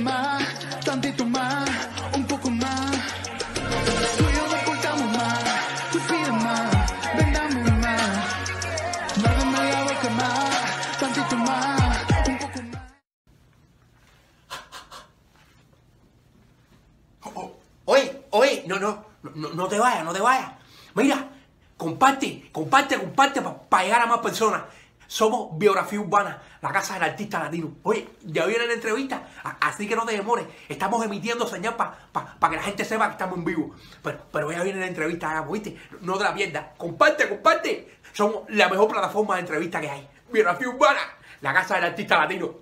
más, tantito más, un poco más. Tú y yo nos portamos más, tú pides más, vendamos más. Mándame la boca más, tantito más, un poco más. Oye, oye, no, no, no, no te vayas, no te vayas. Mira, comparte, comparte, comparte para pa llegar a más personas. Somos Biografía Urbana, la casa del artista latino. Oye, ya viene la entrevista, así que no te demores. Estamos emitiendo señal para pa, pa que la gente sepa que estamos en vivo. Pero, pero ya viene la entrevista, ¿viste? No te la pierdas. Comparte, comparte. Somos la mejor plataforma de entrevista que hay. Biografía Urbana, la casa del artista latino.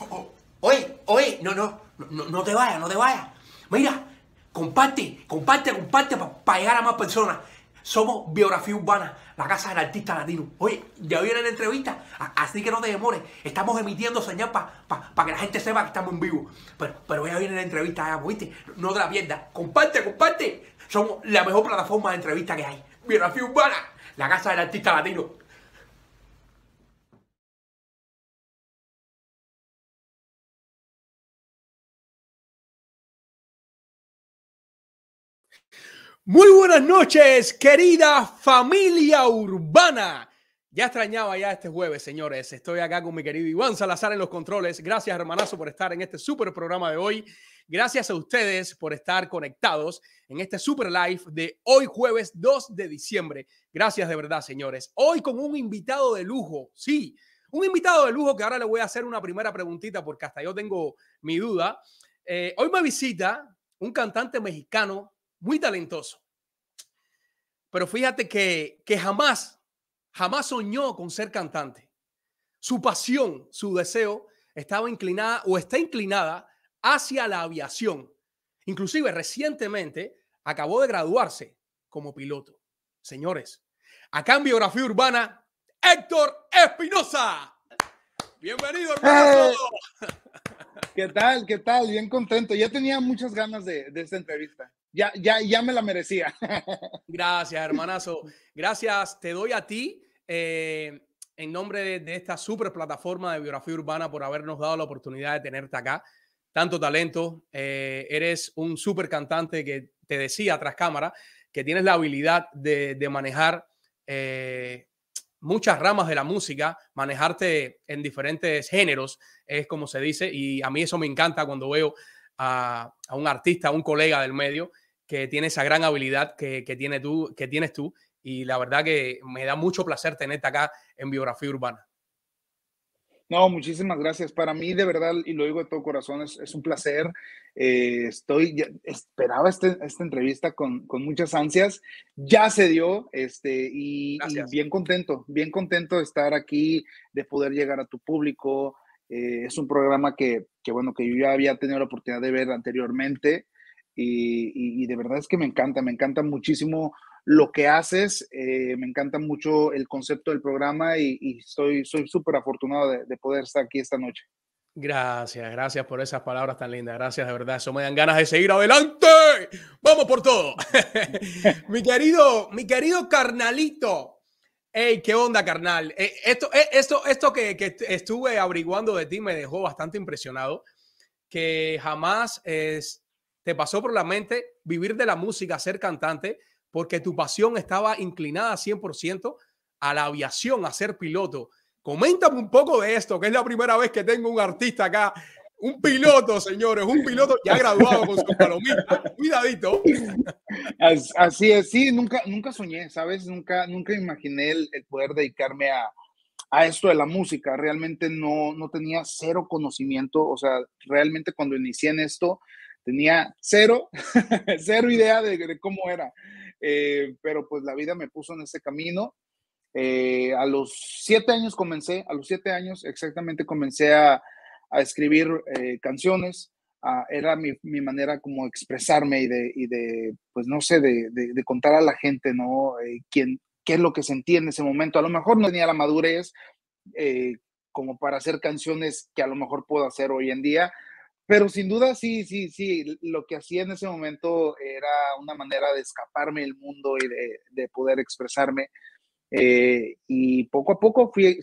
Oh, oh, oye, oye, no, no, no, no te vayas, no te vayas. Mira, comparte, comparte, comparte para pa llegar a más personas. Somos Biografía Urbana, la casa del artista latino. Oye, ya viene la entrevista, así que no te demores. Estamos emitiendo señal para pa, que la gente sepa que estamos en vivo. Pero, pero ya viene la entrevista, ya, ¿viste? No te la pierdas. Comparte, comparte. Somos la mejor plataforma de entrevista que hay. Biografía Urbana, la casa del artista latino. Muy buenas noches, querida familia urbana. Ya extrañaba ya este jueves, señores. Estoy acá con mi querido Iván Salazar en los controles. Gracias, hermanazo, por estar en este super programa de hoy. Gracias a ustedes por estar conectados en este super live de hoy jueves 2 de diciembre. Gracias de verdad, señores. Hoy con un invitado de lujo. Sí, un invitado de lujo que ahora le voy a hacer una primera preguntita porque hasta yo tengo mi duda. Eh, hoy me visita un cantante mexicano muy talentoso. Pero fíjate que, que jamás, jamás soñó con ser cantante. Su pasión, su deseo estaba inclinada o está inclinada hacia la aviación. Inclusive recientemente acabó de graduarse como piloto. Señores, acá en Biografía Urbana, Héctor Espinosa. Bienvenido, hermano. ¿Qué tal? ¿Qué tal? Bien contento. Ya tenía muchas ganas de, de esta entrevista. Ya, ya, ya me la merecía. Gracias, hermanazo. Gracias, te doy a ti eh, en nombre de, esta super plataforma de biografía urbana por habernos dado la oportunidad de tenerte acá. Tanto talento, eh, eres un super cantante que te decía tras cámara que tienes la habilidad de, de manejar eh, muchas ramas de la música, manejarte en diferentes géneros, es como se dice, y a mí eso me encanta cuando veo a, a un artista, a un colega del medio que tiene esa gran habilidad que, que, tiene tú, que tienes tú, y la verdad que me da mucho placer tenerte acá en Biografía Urbana. No, muchísimas gracias. Para mí, de verdad, y lo digo de todo corazón, es, es un placer. Eh, estoy, ya, esperaba este, esta entrevista con, con, muchas ansias. Ya se dio, este, y, y, bien contento, bien contento de estar aquí, de poder llegar a tu público. Eh, es un programa que, que, bueno, que yo ya había tenido la oportunidad de ver anteriormente. Y, de verdad es que me encanta, me encanta muchísimo lo que haces, eh, me encanta mucho el concepto del programa y, y soy súper afortunado de, de, poder estar aquí esta noche. Gracias, gracias por esas palabras tan lindas, gracias de verdad, eso me dan ganas de seguir adelante, vamos por todo. mi querido, mi querido carnalito, hey, qué onda carnal, eh, esto, eh, esto, esto que, que estuve averiguando de ti me dejó bastante impresionado, que jamás es, te pasó por la mente vivir de la música, ser cantante, porque tu pasión estaba inclinada 100% a la aviación, a ser piloto. Coméntame un poco de esto, que es la primera vez que tengo un artista acá, un piloto, señores, un piloto ya graduado con su palomita. Cuidadito. Así es, sí, nunca, nunca soñé, ¿sabes? Nunca, nunca imaginé el, el poder dedicarme a, a esto de la música. Realmente no, no tenía cero conocimiento, o sea, realmente cuando inicié en esto tenía cero, cero idea de, de cómo era. Eh, pero pues la vida me puso en ese camino. Eh, a los siete años comencé, a los siete años exactamente comencé a, a escribir eh, canciones. Uh, era mi, mi, manera como expresarme y de, y de pues no sé, de, de, contar a la gente, ¿no? Eh, quién, qué es lo que sentía en ese momento. A lo mejor no tenía la madurez eh, como para hacer canciones que a lo mejor puedo hacer hoy en día, pero sin duda sí, sí, sí, lo que hacía en ese momento era una manera de escaparme del mundo y de, de poder expresarme. Eh, y poco a poco fui,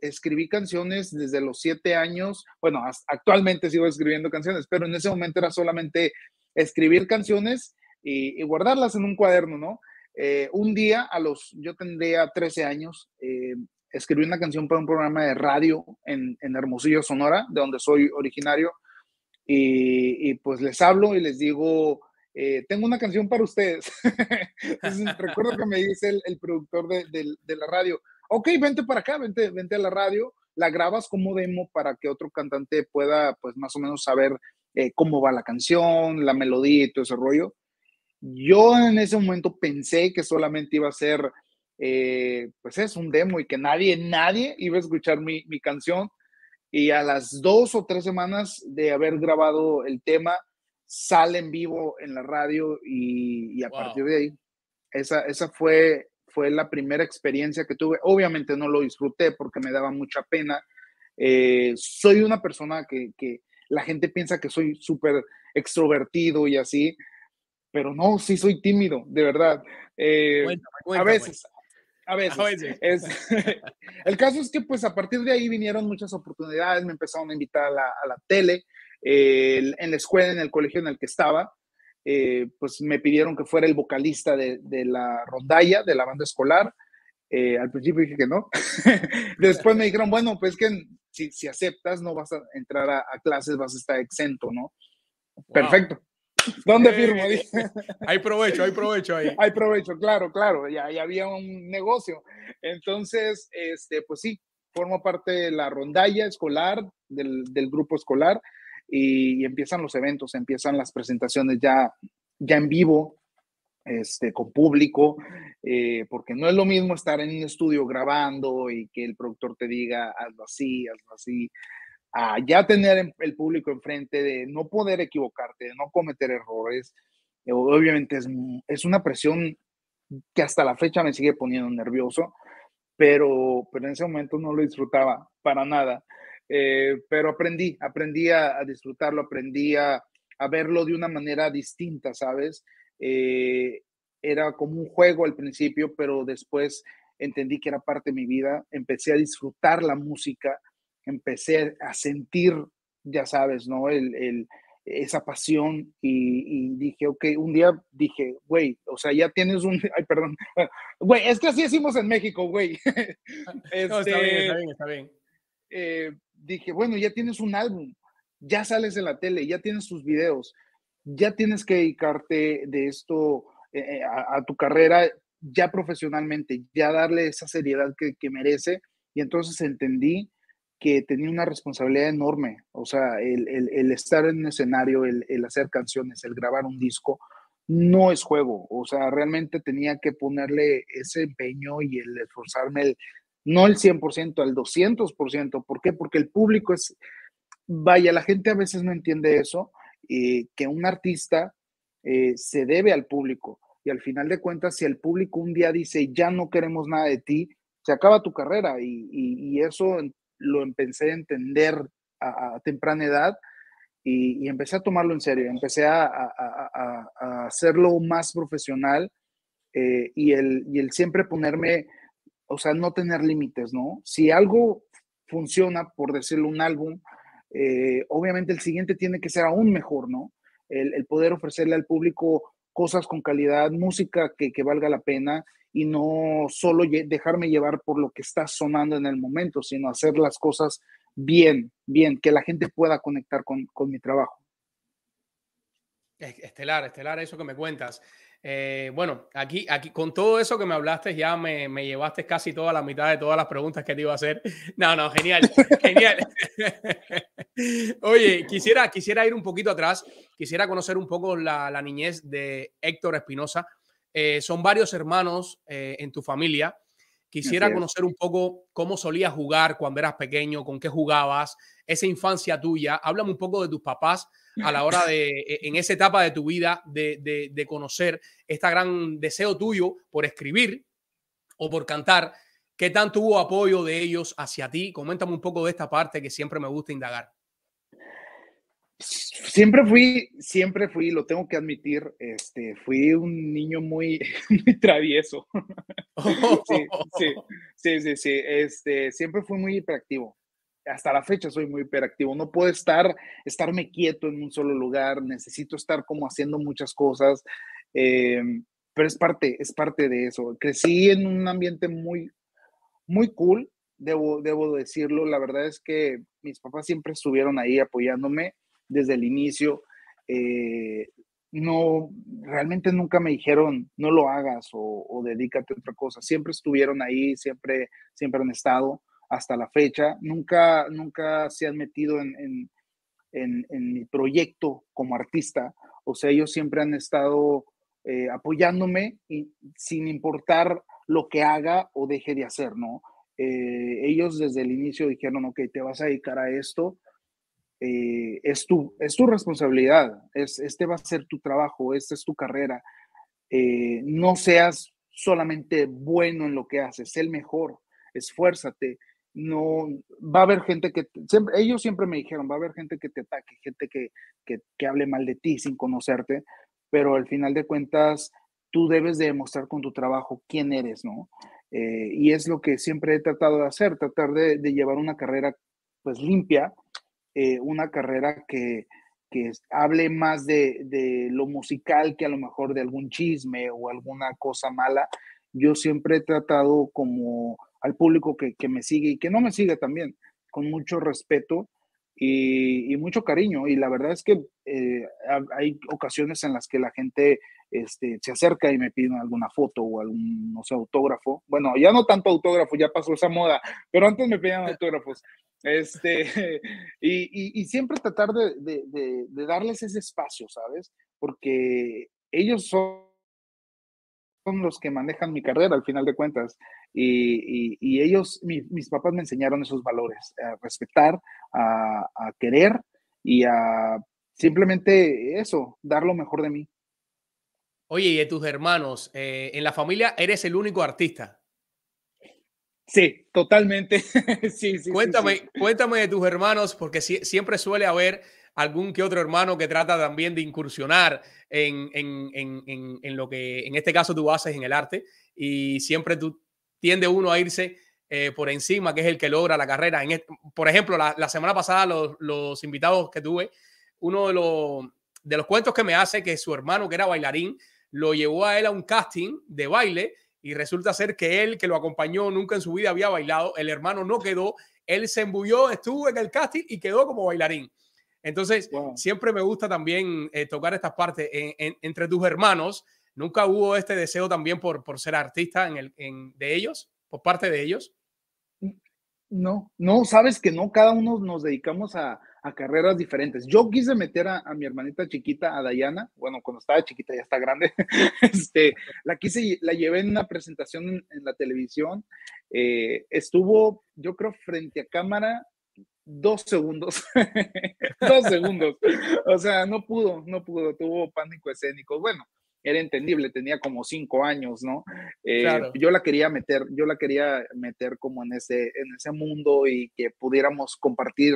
escribí canciones desde los siete años, bueno, actualmente sigo escribiendo canciones, pero en ese momento era solamente escribir canciones y, guardarlas en un cuaderno, ¿no? Eh, un día, a los, yo tendría 13 años, eh, escribí una canción para un programa de radio en, en Hermosillo, Sonora, de donde soy originario, y, pues les hablo y les digo, eh, tengo una canción para ustedes. Recuerdo que me dice el, productor de, la radio, ok, vente para acá, vente, vente a la radio, la grabas como demo para que otro cantante pueda, pues más o menos saber eh, cómo va la canción, la melodía y todo ese rollo. Yo en ese momento pensé que solamente iba a ser, eh, pues es un demo y que nadie, nadie iba a escuchar mi, mi canción. Y a las dos o tres semanas de haber grabado el tema, sale en vivo en la radio y, y a wow. partir de ahí esa, esa fue, fue la primera experiencia que tuve. Obviamente no lo disfruté porque me daba mucha pena. Eh, soy una persona que, que, la gente piensa que soy súper extrovertido y así, pero no, sí soy tímido, de verdad. Eh, a veces, a veces. Es, el caso es que pues a partir de ahí vinieron muchas oportunidades, me empezaron a invitar a la, a la tele, eh, en la escuela, en el colegio en el que estaba, eh, pues me pidieron que fuera el vocalista de, de la rondalla, de la banda escolar. Eh, al principio dije que no. Después me dijeron, bueno, pues que si, si, aceptas no vas a entrar a, a, clases, vas a estar exento, ¿no? Perfecto. ¿Dónde firmo? hay provecho, hay provecho ahí. Hay provecho, claro, claro, ya, ya había un negocio. Entonces, este, pues sí, formo parte de la rondalla escolar, del, del grupo escolar, y, empiezan los eventos, empiezan las presentaciones ya, ya en vivo, este, con público, eh, porque no es lo mismo estar en un estudio grabando y que el productor te diga, hazlo así, hazlo así, ya tener el público enfrente, de no poder equivocarte, de no cometer errores. Eh, obviamente es, es una presión que hasta la fecha me sigue poniendo nervioso, pero, pero en ese momento no lo disfrutaba para nada. Eh, pero aprendí, aprendí a, a disfrutarlo, aprendí a, a, verlo de una manera distinta, ¿sabes? Eh, era como un juego al principio, pero después entendí que era parte de mi vida, empecé a disfrutar la música, empecé a sentir, ya sabes, ¿no? El, el esa pasión y, y, dije, ok, un día dije, güey, o sea, ya tienes un, ay, perdón, güey, es que así decimos en México, güey. este, no, está bien, está bien, está bien. Eh, dije, bueno, ya tienes un álbum, ya sales en la tele, ya tienes tus videos, ya tienes que dedicarte de esto eh, a, a, tu carrera ya profesionalmente, ya darle esa seriedad que, que, merece. Y entonces entendí que tenía una responsabilidad enorme, o sea, el, el, el estar en un escenario, el, el, hacer canciones, el grabar un disco, no es juego, o sea, realmente tenía que ponerle ese empeño y el esforzarme el no el 100%, al 200%. ¿Por qué? Porque el público es, vaya, la gente a veces no entiende eso, eh, que un artista eh, se debe al público. Y al final de cuentas, si el público un día dice, ya no queremos nada de ti, se acaba tu carrera. Y, eso lo empecé a entender a, temprana edad y, empecé a tomarlo en serio. Empecé a, hacerlo más profesional eh, el, y el siempre ponerme o sea, no tener límites, ¿no? Si algo funciona, por decirlo, un álbum, eh, obviamente el siguiente tiene que ser aún mejor, ¿no? El, poder ofrecerle al público cosas con calidad, música que, que, valga la pena y no solo dejarme llevar por lo que está sonando en el momento, sino hacer las cosas bien, bien, que la gente pueda conectar con, con mi trabajo. Estelar, estelar, eso que me cuentas. Eh, bueno, aquí, aquí con todo eso que me hablaste, ya me, me, llevaste casi toda la mitad de todas las preguntas que te iba a hacer. No, no, genial, genial. Oye, quisiera, quisiera ir un poquito atrás, quisiera conocer un poco la, la niñez de Héctor Espinosa. Eh, son varios hermanos eh, en tu familia. Quisiera conocer un poco cómo solías jugar cuando eras pequeño, con qué jugabas, esa infancia tuya. Háblame un poco de tus papás a la hora de, e, en esa etapa de tu vida, de, de, de conocer este gran deseo tuyo por escribir o por cantar. ¿Qué tanto hubo apoyo de ellos hacia ti? Coméntame un poco de esta parte que siempre me gusta indagar. Siempre fui, siempre fui, lo tengo que admitir, este, fui un niño muy, muy travieso. sí, sí, sí, sí, sí, este, siempre fui muy hiperactivo hasta la fecha soy muy hiperactivo. No puedo estar, estarme quieto en un solo lugar. Necesito estar como haciendo muchas cosas. Eh, pero es parte, es parte de eso. Crecí en un ambiente muy, muy cool, debo, debo decirlo. La verdad es que mis papás siempre estuvieron ahí apoyándome desde el inicio. Eh, no, realmente nunca me dijeron, no lo hagas o, dedícate a otra cosa. Siempre estuvieron ahí, siempre, siempre han estado hasta la fecha. Nunca, nunca se han metido en, en, en, en mi proyecto como artista. O sea, ellos siempre han estado eh, apoyándome y, sin importar lo que haga o deje de hacer, ¿no? Eh, ellos desde el inicio dijeron, ok, te vas a dedicar a esto, eh, es, tu, es tu responsabilidad, es, este va a ser tu trabajo, esta es tu carrera. eh, no seas solamente bueno en lo que haces, sé el mejor, esfuérzate. No, va a haber gente que, siempre, ellos siempre me dijeron, va a haber gente que te ataque, gente que, que, hable mal de ti sin conocerte, pero al final de cuentas, tú debes de demostrar con tu trabajo quién eres, ¿no? Eh, y es lo que siempre he tratado de hacer, tratar de, de llevar una carrera pues limpia, eh, una carrera que, que hable más de, de, lo musical que a lo mejor de algún chisme o alguna cosa mala. Yo siempre he tratado como al público que, que me sigue y que no me sigue también, con mucho respeto y, mucho cariño. Y la verdad es que eh, hay ocasiones en las que la gente este, se acerca y me piden alguna foto o algún, no sé, autógrafo. Bueno, ya no tanto autógrafo, ya pasó esa moda, pero antes me pedían autógrafos. Este, y, y, siempre tratar de, de, darles ese espacio, ¿sabes? Porque ellos son, son los que manejan mi carrera al final de cuentas. Y, y ellos, mi, mis papás me enseñaron esos valores, a respetar, a, a querer y a simplemente eso, dar lo mejor de mí. Oye, y de tus hermanos, eh, en la familia eres el único artista. Sí, totalmente. sí, sí, cuéntame, sí, cuéntame de tus hermanos, porque si, siempre suele haber algún que otro hermano que trata también de incursionar en, en, en, en, lo que en este caso tú haces en el arte y siempre tiende uno a irse eh, por encima, que es el que logra la carrera. En por ejemplo, la, la, semana pasada los, los invitados que tuve, uno de los, de los cuentos que me hace que su hermano, que era bailarín, lo llevó a él a un casting de baile y resulta ser que él, que lo acompañó, nunca en su vida había bailado, el hermano no quedó, él se embulló, estuvo en el casting y quedó como bailarín. Entonces, wow. siempre me gusta también eh, tocar estas partes en, en, entre tus hermanos. ¿Nunca hubo este deseo también por, por ser artista en el, en, de ellos, por parte de ellos? No, no, sabes que no, cada uno nos dedicamos a, a carreras diferentes. Yo quise meter a, a, mi hermanita chiquita, a Dayana, bueno, cuando estaba chiquita ya está grande, este, la quise, la llevé en una presentación en, en la televisión, eh, estuvo, yo creo, frente a cámara dos segundos, dos segundos, o sea, no pudo, no pudo, tuvo pánico escénico, bueno, era entendible, tenía como cinco años, ¿no? Eh, claro. Yo la quería meter, yo la quería meter como en ese, en ese mundo y que pudiéramos compartir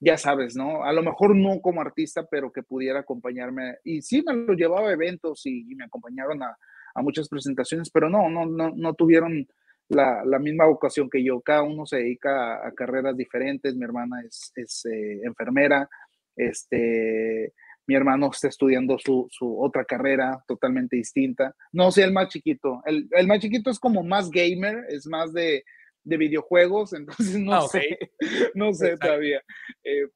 ya sabes, ¿no? A lo mejor no como artista, pero que pudiera acompañarme. Y sí me lo llevaba a eventos y, y me acompañaron a, a, muchas presentaciones, pero no, no, no, no tuvieron la, la, misma vocación que yo. Cada uno se dedica a, a carreras diferentes. Mi hermana es, es eh, enfermera, este, mi hermano está estudiando su, su, otra carrera totalmente distinta. No sé, el más chiquito. El, el más chiquito es como más gamer, es más de de videojuegos, entonces no ah, okay. sé, no sé Exacto. todavía. Eh,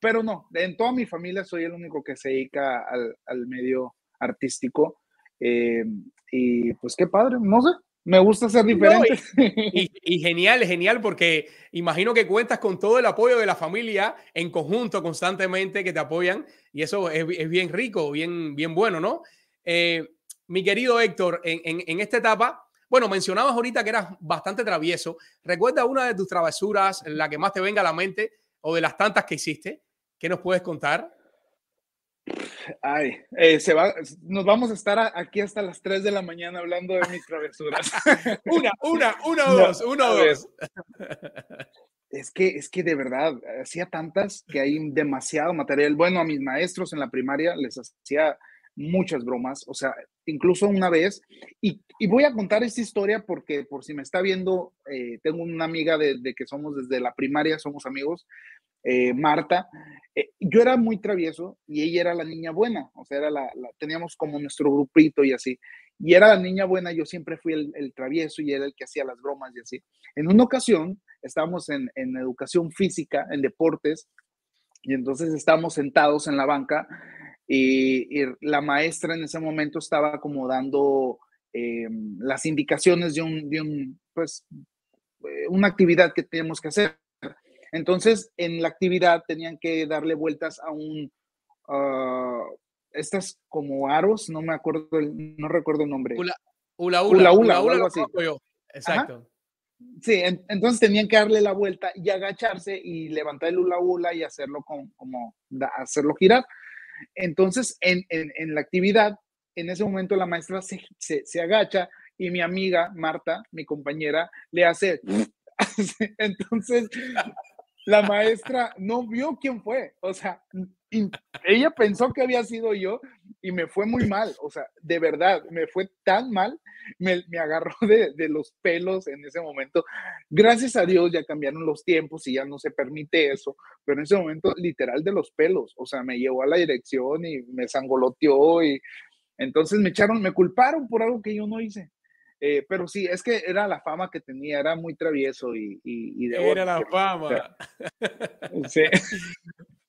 pero no, en toda mi familia soy el único que se dedica al, al medio artístico. Eh, y pues qué padre, no sé, me gusta ser diferente. No, y, y, y, genial, genial, porque imagino que cuentas con todo el apoyo de la familia en conjunto constantemente que te apoyan y eso es, es bien rico, bien, bien bueno, ¿no? Eh, mi querido Héctor, en, en, en esta etapa, bueno, mencionabas ahorita que eras bastante travieso. ¿Recuerda una de tus travesuras, la que más te venga a la mente o de las tantas que hiciste? ¿Qué nos puedes contar? Ay, eh, se va, nos vamos a estar aquí hasta las 3 de la mañana hablando de mis travesuras. una, una, una o no, dos, una o dos. Es que, es que de verdad, hacía tantas que hay demasiado material. Bueno, a mis maestros en la primaria les hacía muchas bromas, o sea, incluso una vez, y, y, voy a contar esta historia porque por si me está viendo, eh, tengo una amiga de, de, que somos desde la primaria, somos amigos, eh, Marta, eh, yo era muy travieso y ella era la niña buena, o sea, era la, teníamos como nuestro grupito y así, y era la niña buena, yo siempre fui el, travieso y era el que hacía las bromas y así. En una ocasión, estábamos en, educación física, en deportes, y entonces estábamos sentados en la banca y, la maestra en ese momento estaba como dando eh, las indicaciones de un, de un, pues, eh, una actividad que teníamos que hacer. Entonces, en la actividad tenían que darle vueltas a un, uh, estas como aros, no me acuerdo, el, no recuerdo el nombre. Ula, ula, ula, ula, ula, ula así. Yo. Exacto. Ajá. Sí, en, entonces tenían que darle la vuelta y agacharse y levantar el hula hula y hacerlo con, como, da, hacerlo girar. Entonces, en, en, en la actividad, en ese momento la maestra se, se, se agacha y mi amiga Marta, mi compañera, le hace... Entonces, la maestra no vio quién fue, o sea, ella pensó que había sido yo y me fue muy mal, o sea, de verdad, me fue tan mal, me, me agarró de, los pelos en ese momento. Gracias a Dios ya cambiaron los tiempos y ya no se permite eso, pero en ese momento literal de los pelos, o sea, me llevó a la dirección y me sangoloteó y entonces me echaron, me culparon por algo que yo no hice. Eh, pero sí, es que era la fama que tenía, era muy travieso y, y, y de Era la fama. sí.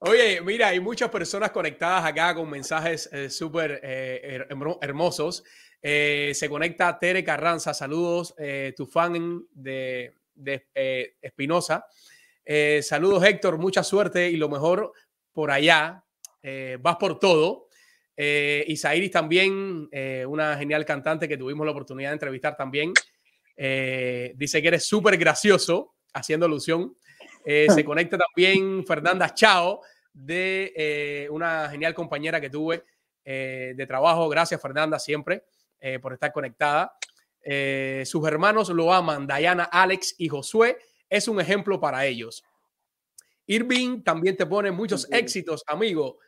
Oye, mira, hay muchas personas conectadas acá con mensajes eh, súper eh, hermosos. Eh, se conecta Tere Carranza, saludos, tu fan de, de Espinosa. saludos Héctor, mucha suerte y lo mejor por allá. vas por todo. Eh, Isairis también, una genial cantante que tuvimos la oportunidad de entrevistar también. dice que eres súper gracioso, haciendo alusión eh, se conecta también Fernanda Chao, de eh, una genial compañera que tuve eh, de trabajo. Gracias, Fernanda, siempre por estar conectada. sus hermanos lo aman, Diana, Alex y Josué. Es un ejemplo para ellos. Irving también te pone muchos éxitos, amigo.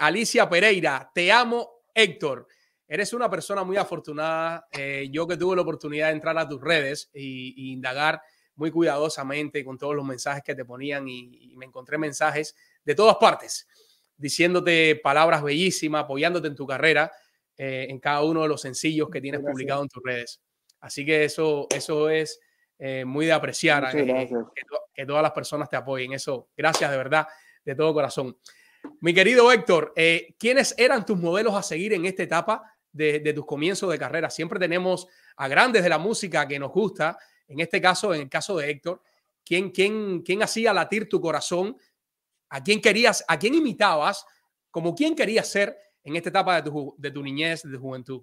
Alicia Pereira, te amo, Héctor. Eres una persona muy afortunada. yo que tuve la oportunidad de entrar a tus redes y, y indagar muy cuidadosamente con todos los mensajes que te ponían y, me encontré mensajes de todas partes diciéndote palabras bellísimas, apoyándote en tu carrera eh, en cada uno de los sencillos que tienes publicado en tus redes. Así que eso, eso es eh, muy de apreciar, eh, que, todas las personas te apoyen. Eso, gracias de verdad, de todo corazón. Mi querido Héctor, ¿quiénes eran tus modelos a seguir en esta etapa de, tus comienzos de carrera? Siempre tenemos a grandes de la música que nos gusta en este caso, en el caso de Héctor, ¿quién, quién, quién hacía latir tu corazón? ¿A quién querías, a quién imitabas? ¿Como quién querías ser en esta etapa de tu, de tu niñez, de juventud?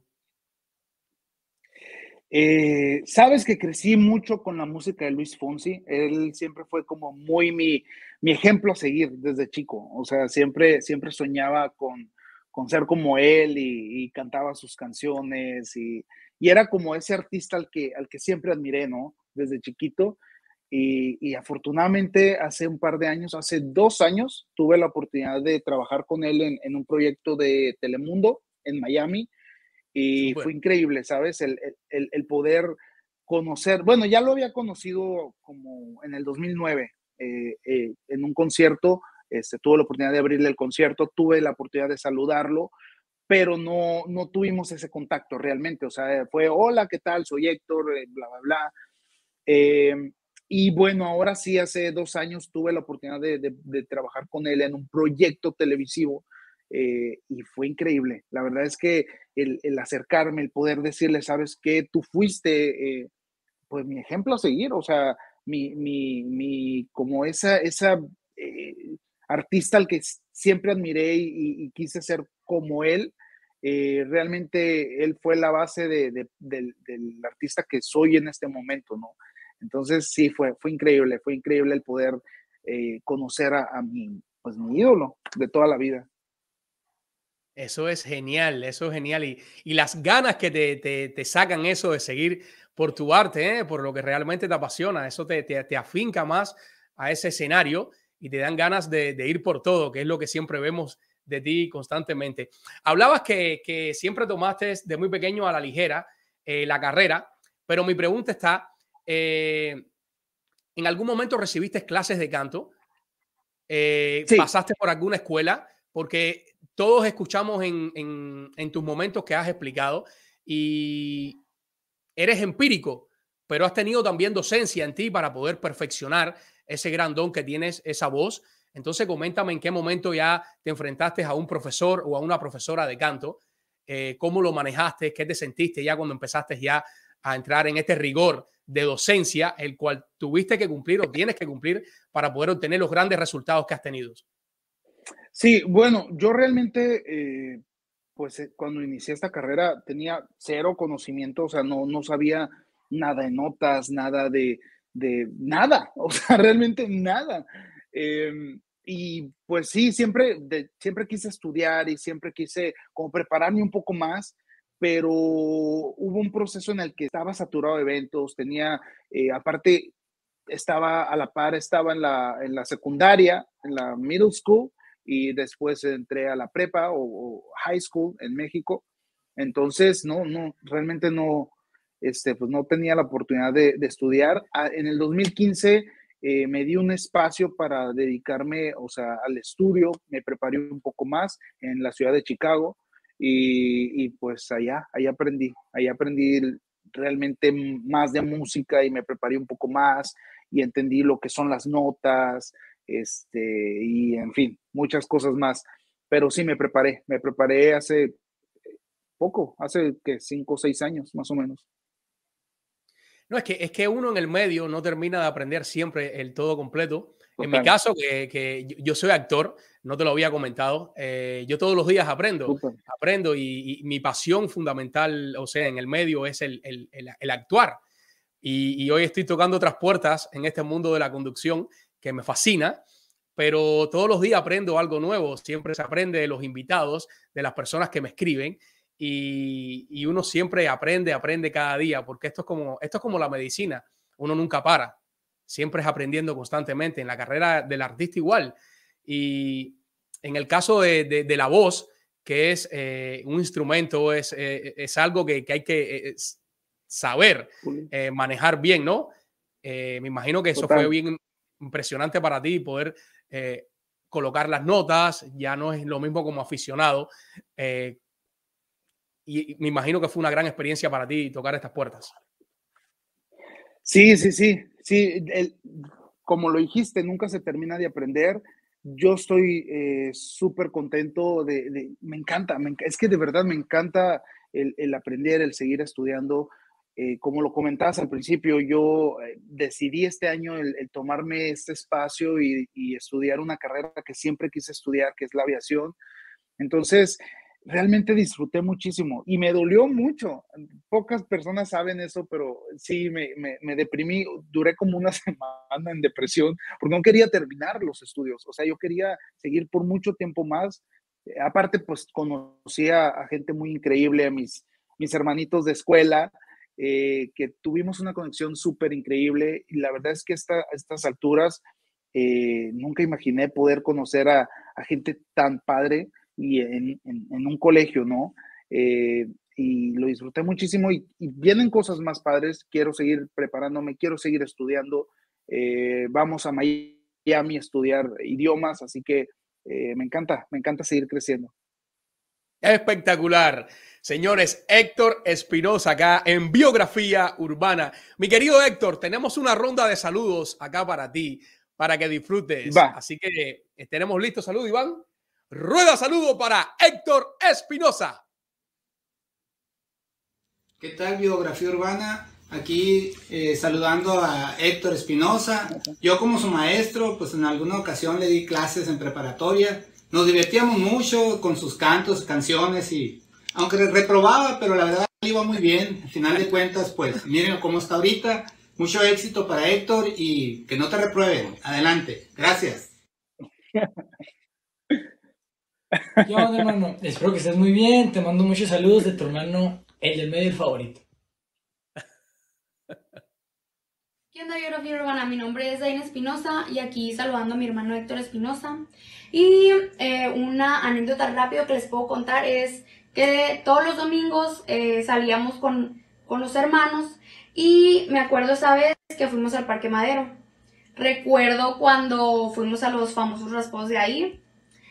Eh, Sabes que crecí mucho con la música de Luis Fonsi. Él siempre fue como muy mi, mi ejemplo a seguir desde chico. O sea, siempre, siempre soñaba con, con ser como él y, y cantaba sus canciones y, y era como ese artista al que, al que siempre admiré, ¿no? Desde chiquito. Y, afortunadamente hace un par de años, hace dos años, tuve la oportunidad de trabajar con él en, un proyecto de Telemundo en Miami. Y fue increíble, ¿sabes? El, el, poder conocer, bueno, ya lo había conocido como en el 2009, eh, eh, en un concierto, este, tuve la oportunidad de abrirle el concierto, tuve la oportunidad de saludarlo pero no, no tuvimos ese contacto realmente. O sea, fue, hola, ¿qué tal? Soy Héctor, eh, bla, bla, bla. Em, y bueno, ahora sí, hace dos años tuve la oportunidad de, de, trabajar con él en un proyecto televisivo eh, y fue increíble. La verdad es que el, acercarme, el poder decirle, sabes que tú fuiste, eh, pues mi ejemplo a seguir, o sea, mi, mi, mi como esa, esa artista al que siempre admiré y, quise ser como él. Eh, realmente él fue la base de, de, del, artista que soy en este momento, ¿no? Entonces sí, fue, fue increíble, fue increíble el poder eh, conocer a, a, mi, pues, mi ídolo de toda la vida. Eso es genial, eso es genial. Y, y las ganas que te, te, te, sacan eso de seguir por tu arte, ¿eh? por lo que realmente te apasiona, eso te, te, afinca más a ese escenario y te dan ganas de, de ir por todo, que es lo que siempre vemos de ti constantemente. Hablabas que, que siempre tomaste de muy pequeño a la ligera eh, la carrera, pero mi pregunta está, eh, ¿en algún momento recibiste clases de canto? Sí. ¿Pasaste por alguna escuela? Porque todos escuchamos en, en, en tus momentos que has explicado y eres empírico, pero has tenido también docencia en ti para poder perfeccionar ese gran don que tienes, esa voz entonces, coméntame en qué momento ya te enfrentaste a un profesor o a una profesora de canto, eh, cómo lo manejaste, qué te sentiste ya cuando empezaste ya a entrar en este rigor de docencia, el cual tuviste que cumplir o tienes que cumplir para poder obtener los grandes resultados que has tenido. Sí, bueno, yo realmente, eh, pues eh, cuando inicié esta carrera tenía cero conocimiento, o sea, no, no sabía nada de notas, nada de, de nada, o sea, realmente nada. Eh, y pues sí, siempre, siempre quise estudiar y siempre quise como prepararme un poco más, pero hubo un proceso en el que estaba saturado de eventos, tenía, eh, aparte, estaba a la par, estaba en la, en la secundaria, en la middle school, y después entré a la prepa o, high school en México. Entonces, no, no, realmente no, este, pues no tenía la oportunidad de, estudiar. Ah, en el 2015 eh, me di un espacio para dedicarme, o sea, al estudio, me preparé un poco más en la ciudad de Chicago y, pues allá, ahí aprendí, ahí aprendí realmente más de música y me preparé un poco más y entendí lo que son las notas, este, y en fin, muchas cosas más. Pero sí me preparé, me preparé hace poco, hace que cinco o seis años más o menos. No, es que, es que uno en el medio no termina de aprender siempre el todo completo. En mi caso, que, que, yo soy actor, no te lo había comentado, eh, yo todos los días aprendo, aprendo y, mi pasión fundamental, o sea, en el medio es el, el, el, actuar. Y, y, hoy estoy tocando otras puertas en este mundo de la conducción que me fascina, pero todos los días aprendo algo nuevo, siempre se aprende de los invitados, de las personas que me escriben y, uno siempre aprende, aprende cada día, porque esto es, como, esto es como la medicina, uno nunca para, siempre es aprendiendo constantemente, en la carrera del artista igual. Y en el caso de, la voz, que es eh, un instrumento, es, eh, es algo que, hay que eh, saber manejar bien, ¿no? me imagino que eso fue bien impresionante para ti poder colocar las notas, ya no es lo mismo como aficionado, y me imagino que fue una gran experiencia para ti tocar estas puertas. Sí, sí, sí, sí, como lo dijiste, nunca se termina de aprender. Yo estoy eh, súper contento de, me encanta, es que de verdad me encanta el, aprender, el seguir estudiando. Eh, como lo comentabas al principio, yo eh, decidí este año el, tomarme este espacio y, y, estudiar una carrera que siempre quise estudiar, que es la aviación. Entonces, realmente disfruté muchísimo y me dolió mucho. Pocas personas saben eso, pero sí, me, me, deprimí. Duré como una semana en depresión porque no quería terminar los estudios. O sea, yo quería seguir por mucho tiempo más. Aparte, pues conocí a, gente muy increíble, a mis, mis hermanitos de escuela, eh, que tuvimos una conexión súper increíble. Y la verdad es que a estas alturas eh, nunca imaginé poder conocer a, gente tan padre y en, un colegio, ¿no? Eh, y lo disfruté muchísimo y, vienen cosas más padres, quiero seguir preparándome, quiero seguir estudiando, eh, vamos a Miami a estudiar idiomas, así que me encanta, me encanta seguir creciendo. Espectacular. Señores, Héctor Espinosa acá en Biografía Urbana. Mi querido Héctor, tenemos una ronda de saludos acá para ti, para que disfrutes. Así que tenemos listo. Salud, Iván. Rueda saludo para Héctor Espinosa. ¿Qué tal, biografía urbana? Aquí eh, saludando a Héctor Espinosa. Yo como su maestro, pues en alguna ocasión le di clases en preparatoria. Nos divertíamos mucho con sus cantos, canciones y aunque reprobaba, pero la verdad iba muy bien. Al final de cuentas, pues miren cómo está ahorita. Mucho éxito para Héctor y que no te reprueben. Adelante. Gracias. ¿Qué onda, hermano? Espero que estés muy bien. Te mando muchos saludos de tu hermano, el del medio favorito. ¿Qué onda, biografía urbana? Mi nombre es Daina Espinosa y aquí saludando a mi hermano Héctor Espinosa. Y eh, anécdota rápido que les puedo contar es que todos los domingos eh, salíamos con, con los hermanos y me acuerdo esa vez que fuimos al Parque Madero. Recuerdo cuando fuimos a los famosos raspados de ahí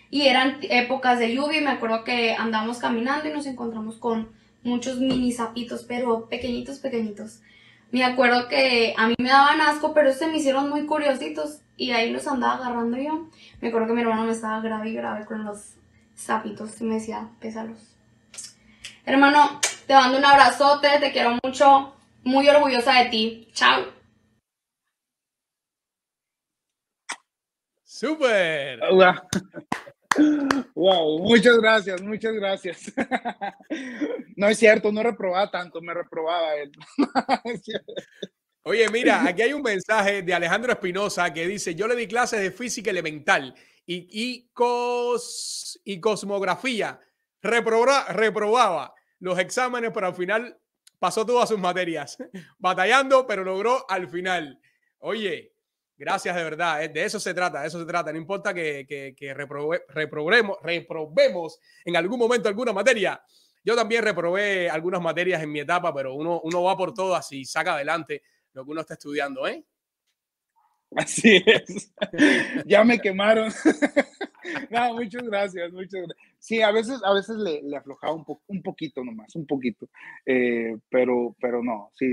y eran épocas de lluvia y me acuerdo que andamos caminando y nos encontramos con muchos mini sapitos, pero pequeñitos, pequeñitos. Me acuerdo que a mí me daban asco, pero se me hicieron muy curiositos y ahí los andaba agarrando yo. Me acuerdo que mi hermano me estaba grave y grave con los sapitos y me decía, pésalos. Hermano, te mando un abrazote, te quiero mucho, muy orgullosa de ti. Chao. Súper. Wow, muchas gracias, muchas gracias. No es cierto, no reprobaba tanto, me reprobaba él. Oye, mira, aquí hay un mensaje de Alejandro Espinosa que dice, yo le di clases de física elemental y, y, cos, y cosmografía. Reproba- reprobaba los exámenes, pero al final pasó todas sus materias, batallando, pero logró al final. Oye, gracias de verdad, eh, de eso se trata, de eso se trata. No importa que, que, que reprobe- reprobemos, reprobemos en algún momento alguna materia. Yo también reprobé algunas materias en mi etapa, pero uno, uno va por todas y saca adelante lo que uno está estudiando, ¿eh? Así es. ya me quemaron. no, muchas gracias, muchas gracias. Sí, a veces, a veces le, le aflojaba un, po- un poquito nomás, un poquito. Eh, pero, pero no, sí,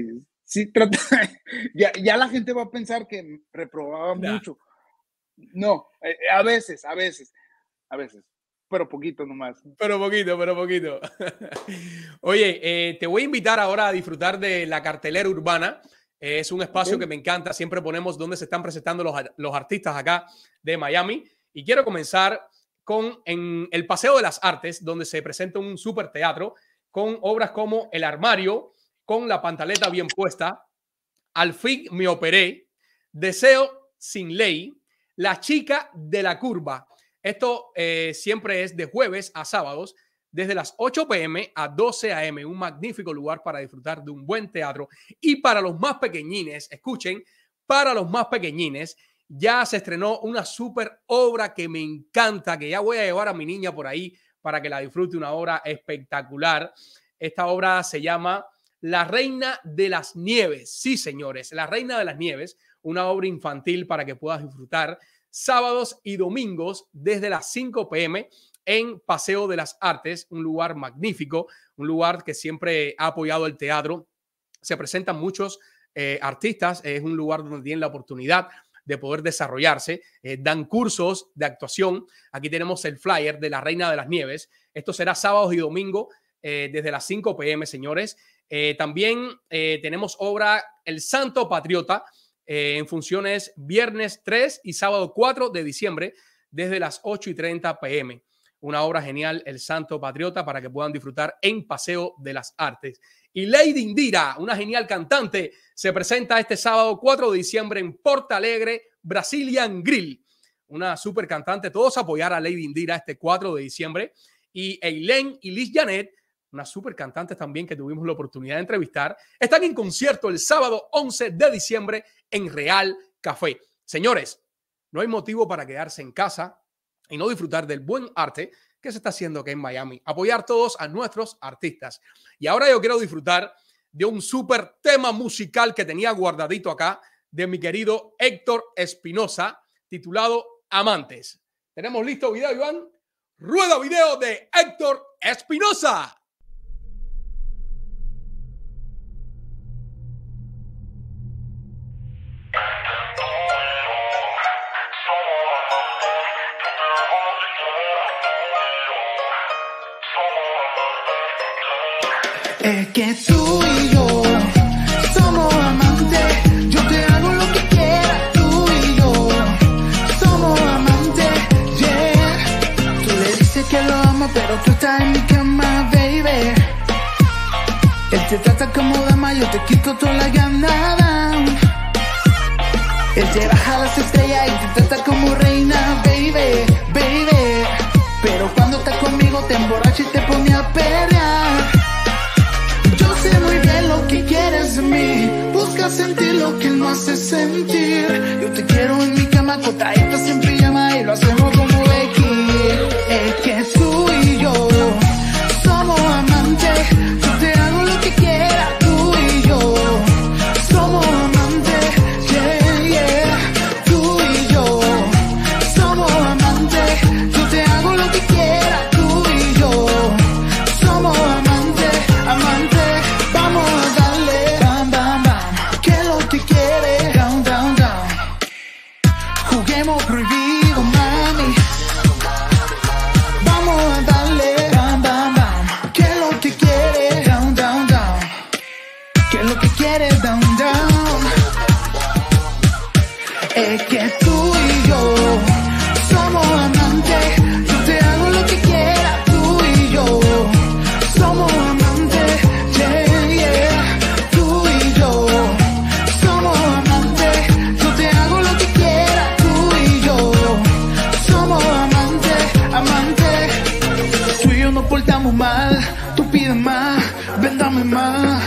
sí trata. ya, ya la gente va a pensar que reprobaba Nah. mucho. No, eh, a veces, a veces, a veces, pero poquito nomás. Pero poquito, pero poquito. Oye, eh, te voy a invitar ahora a disfrutar de la cartelera urbana. Eh, es un espacio que me encanta. Siempre ponemos donde se están presentando los, los artistas acá de Miami. Y quiero comenzar con en el Paseo de las Artes, donde se presenta un super teatro con obras como El Armario, con la pantaleta bien puesta, Al fin me operé, Deseo sin ley, La chica de la curva. Esto eh, siempre es de jueves a sábados, desde las 8 pm a 12 am. Un magnífico lugar para disfrutar de un buen teatro. Y para los más pequeñines, escuchen, para los más pequeñines, ya se estrenó una super obra que me encanta, que ya voy a llevar a mi niña por ahí para que la disfrute, una obra espectacular. Esta obra se llama La Reina de las Nieves. Sí, señores, La Reina de las Nieves, una obra infantil para que puedas disfrutar sábados y domingos desde las 5 pm en Paseo de las Artes, un lugar magnífico, un lugar que siempre ha apoyado el teatro. Se presentan muchos eh, artistas, es un lugar donde tienen la oportunidad de poder desarrollarse, eh, dan cursos de actuación. Aquí tenemos el flyer de la Reina de las Nieves. Esto será sábados y domingo eh, desde las 5 pm, señores. Eh, también eh, tenemos obra El Santo Patriota eh, en funciones viernes 3 y sábado 4 de diciembre desde las 8 y 30 pm. Una obra genial, El Santo Patriota, para que puedan disfrutar en Paseo de las Artes. Y Lady Indira, una genial cantante, se presenta este sábado 4 de diciembre en Porta Alegre, Brazilian Grill. Una super cantante, todos apoyar a Lady Indira este 4 de diciembre. Y Eileen y Liz Janet, unas super cantantes también que tuvimos la oportunidad de entrevistar, están en concierto el sábado 11 de diciembre en Real Café. Señores, no hay motivo para quedarse en casa y no disfrutar del buen arte que se está haciendo aquí en Miami. Apoyar todos a nuestros artistas. Y ahora yo quiero disfrutar de un súper tema musical que tenía guardadito acá de mi querido Héctor Espinosa, titulado Amantes. ¿Tenemos listo video, Iván? Rueda video de Héctor Espinosa. Que tú y yo somos amantes. Yo te hago lo que quieras, tú y yo somos amantes. Yeah. Tú le dices que lo ama, pero tú estás en mi cama, baby. Él te trata como dama, yo te quito toda la ganada. Él te baja las estrellas y te trata como reina, baby, baby. Pero cuando está conmigo te emborracha y te pone a perrear. Busca sentir lo que no hace sentir. Yo te quiero en mi cama, acostaditas en pijama y lo hacemos como Becky. Es que tú y yo más.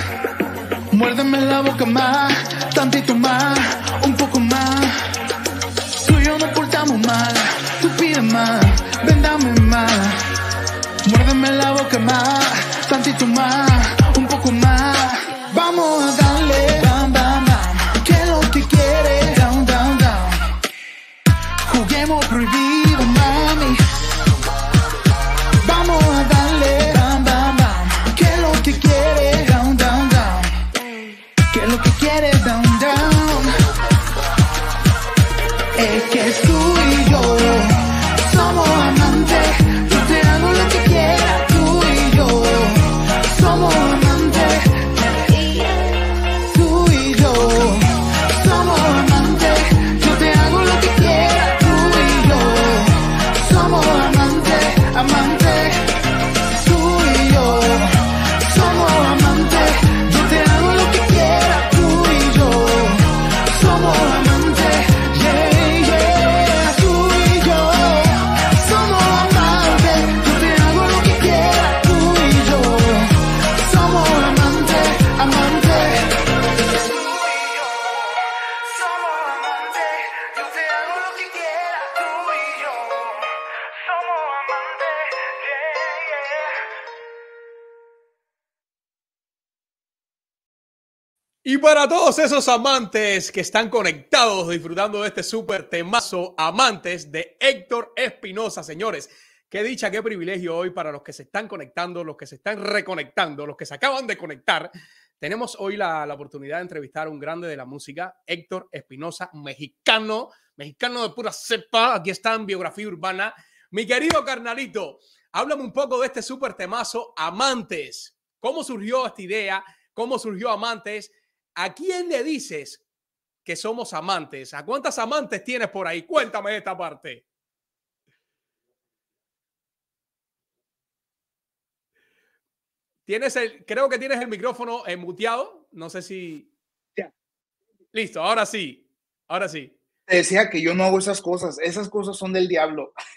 Muérdeme la boca más, tantito más, un poco más. Tú y yo nos portamos mal, tú pides más, ven dame más. Muérdeme la boca más, tantito más, Y para todos esos amantes que están conectados disfrutando de este súper temazo, amantes de Héctor Espinosa, señores. Qué dicha, qué privilegio hoy para los que se están conectando, los que se están reconectando, los que se acaban de conectar. Tenemos hoy la, oportunidad de entrevistar a un grande de la música, Héctor Espinosa, mexicano, mexicano de pura cepa. Aquí está en Biografía Urbana. Mi querido carnalito, háblame un poco de este súper temazo, Amantes. ¿Cómo surgió esta idea? ¿Cómo surgió Amantes? ¿A quién le dices que somos amantes? ¿A cuántas amantes tienes por ahí? Cuéntame esta parte. Tienes el, creo que tienes el micrófono eh, muteado. No sé si. Ya. Listo, ahora sí. Ahora sí. Te decía que yo no hago esas cosas. Esas cosas son del diablo.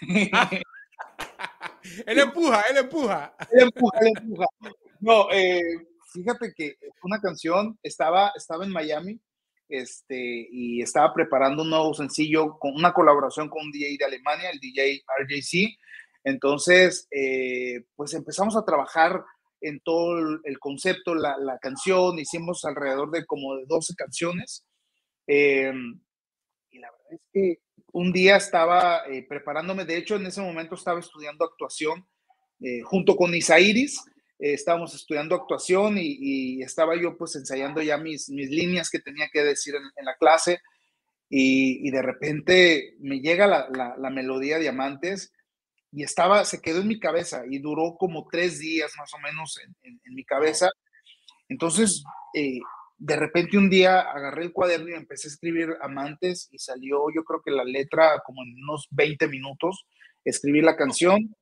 él empuja, él empuja. Él empuja, él empuja. No, eh, fíjate que una canción estaba, estaba en Miami este, y estaba preparando un nuevo sencillo con una colaboración con un DJ de Alemania, el DJ RJC. Entonces, eh, pues empezamos a trabajar en todo el, concepto, la, la, canción, hicimos alrededor de como de 12 canciones. Eh, y la verdad es que un día estaba eh, preparándome, de hecho en ese momento estaba estudiando actuación eh, junto con Isairis, eh, estábamos estudiando actuación y, y, estaba yo pues ensayando ya mis, mis líneas que tenía que decir en, en la clase y, y, de repente me llega la, la, la melodía Diamantes y estaba, se quedó en mi cabeza y duró como tres días más o menos en, en, en mi cabeza. Entonces, eh, de repente un día agarré el cuaderno y empecé a escribir amantes y salió yo creo que la letra como en unos 20 minutos. Escribí la canción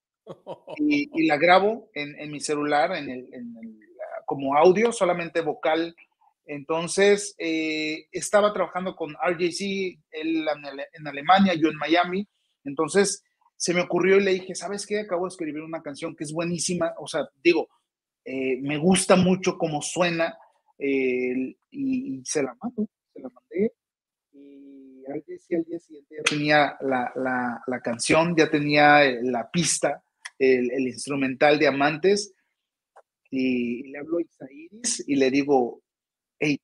y, y la grabo en, en, mi celular en el, en el, como audio, solamente vocal. Entonces, eh, estaba trabajando con RJC, él en Alemania, yo en Miami. Entonces, se me ocurrió y le dije, ¿sabes qué? Acabo de escribir una canción que es buenísima. O sea, digo, eh, me gusta mucho cómo suena eh, y, y, se la mando, se la mandé. Y al día, siguiente ya tenía la, la, la, canción, ya tenía la pista, el, el instrumental de Amantes. Y, y, le hablo a Isairis y le digo, hey,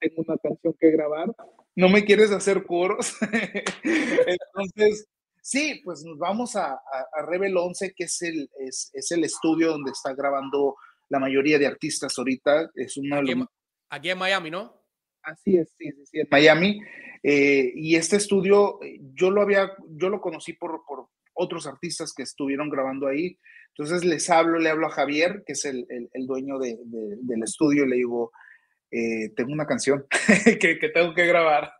tengo una canción que grabar, ¿no me quieres hacer coros? Entonces, sí, pues nos vamos a, a, a Rebel 11, que es el, es, es el estudio donde está grabando la mayoría de artistas ahorita. Es una aquí, en, aquí en Miami, ¿no? Así es, sí, sí, sí en Miami. Eh, y este estudio, yo lo había, yo lo conocí por, por otros artistas que estuvieron grabando ahí. Entonces les hablo, le hablo a Javier, que es el, dueño de, de, del estudio, le digo, eh, tengo una canción que, que, tengo que grabar.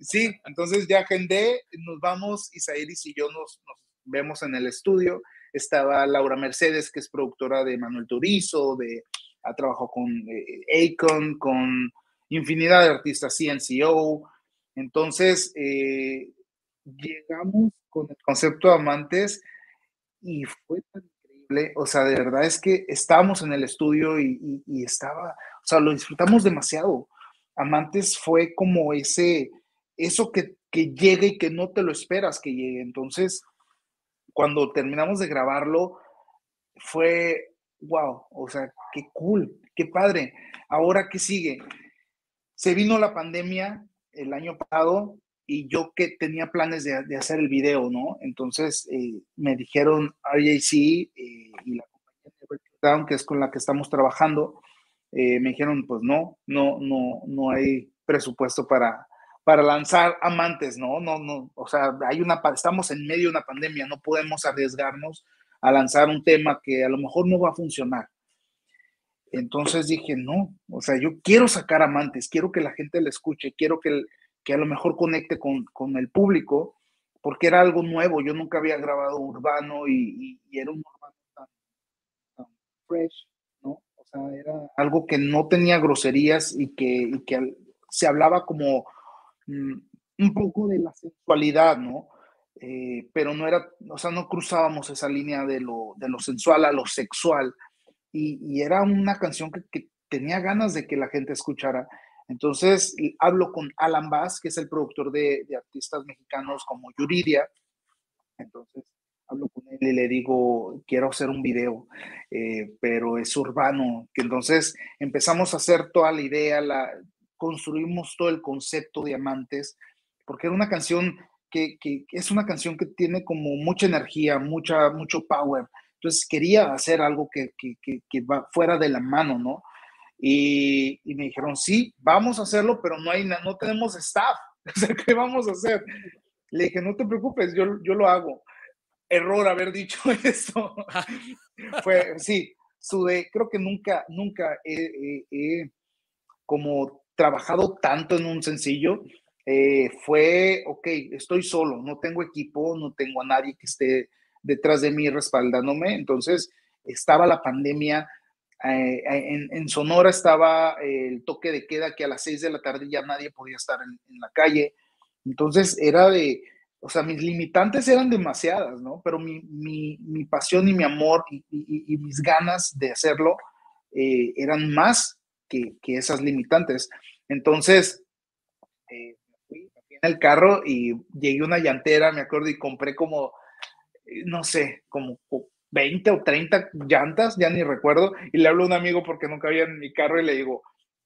sí, entonces ya agendé, nos vamos, Isairis y yo nos, nos vemos en el estudio estaba Laura Mercedes, que es productora de Manuel Turizo, de, ha trabajado con eh, Akon, con infinidad de artistas, CNCO. Entonces, eh, llegamos con el concepto amantes y fue tan increíble. O sea, de verdad es que estábamos en el estudio y, y, estaba, o sea, lo disfrutamos demasiado. Amantes fue como ese, eso que, que llega y que no te lo esperas que llegue. Entonces, cuando terminamos de grabarlo, fue, wow, o sea, qué cool, qué padre. Ahora, ¿qué sigue? Se vino la pandemia el año pasado y yo que tenía planes de, hacer el video, ¿no? Entonces eh, me dijeron RJC eh, y la compañía que es con la que estamos trabajando, eh, me dijeron, pues no, no, no, no hay presupuesto para, para lanzar amantes, ¿no? No, no, o sea, hay una, estamos en medio de una pandemia, no podemos arriesgarnos a lanzar un tema que a lo mejor no va a funcionar. Entonces dije, no, o sea, yo quiero sacar amantes, quiero que la gente le escuche, quiero que, que a lo mejor conecte con, con, el público, porque era algo nuevo, yo nunca había grabado urbano y, era un urbano tan, fresh, ¿no? O sea, era algo que no tenía groserías y que, y que se hablaba como mm, un poco de la sensualidad, ¿no? Eh, pero no era, o sea, no cruzábamos esa línea de lo, de lo sensual a lo sexual. Y, y era una canción que, que, tenía ganas de que la gente escuchara. Entonces hablo con Alan Bass, que es el productor de, artistas mexicanos como Yuridia. Entonces hablo con él y le digo, quiero hacer un video, eh, pero es urbano. Que entonces empezamos a hacer toda la idea, la, construimos todo el concepto de Amantes, porque era una canción que, que, es una canción que tiene como mucha energía, mucha, mucho power. Entonces quería hacer algo que, que, que va fuera de la mano, ¿no? Y, y, me dijeron, sí, vamos a hacerlo, pero no, hay, no tenemos staff. O sea, ¿qué vamos a hacer? Le dije, no te preocupes, yo, yo lo hago. Error haber dicho eso. Fue, sí, sudé, creo que nunca, nunca he, como trabajado tanto en un sencillo. Eh, fue, ok, estoy solo, no tengo equipo, no tengo a nadie que esté detrás de mí respaldándome. Entonces, estaba la pandemia. Eh, en, en, Sonora estaba el toque de queda que a las seis de la tarde ya nadie podía estar en, en, la calle. Entonces, era de, o sea, mis limitantes eran demasiadas, ¿no? Pero mi, mi, mi pasión y mi amor y, mis ganas de hacerlo eh, eran más que, que, esas limitantes. Entonces, eh, el carro y llegué a una llantera, me acuerdo, y compré como, eh, no sé, como 20 o 30 llantas, ya ni recuerdo, y le hablo a un amigo porque nunca había en mi carro y le digo,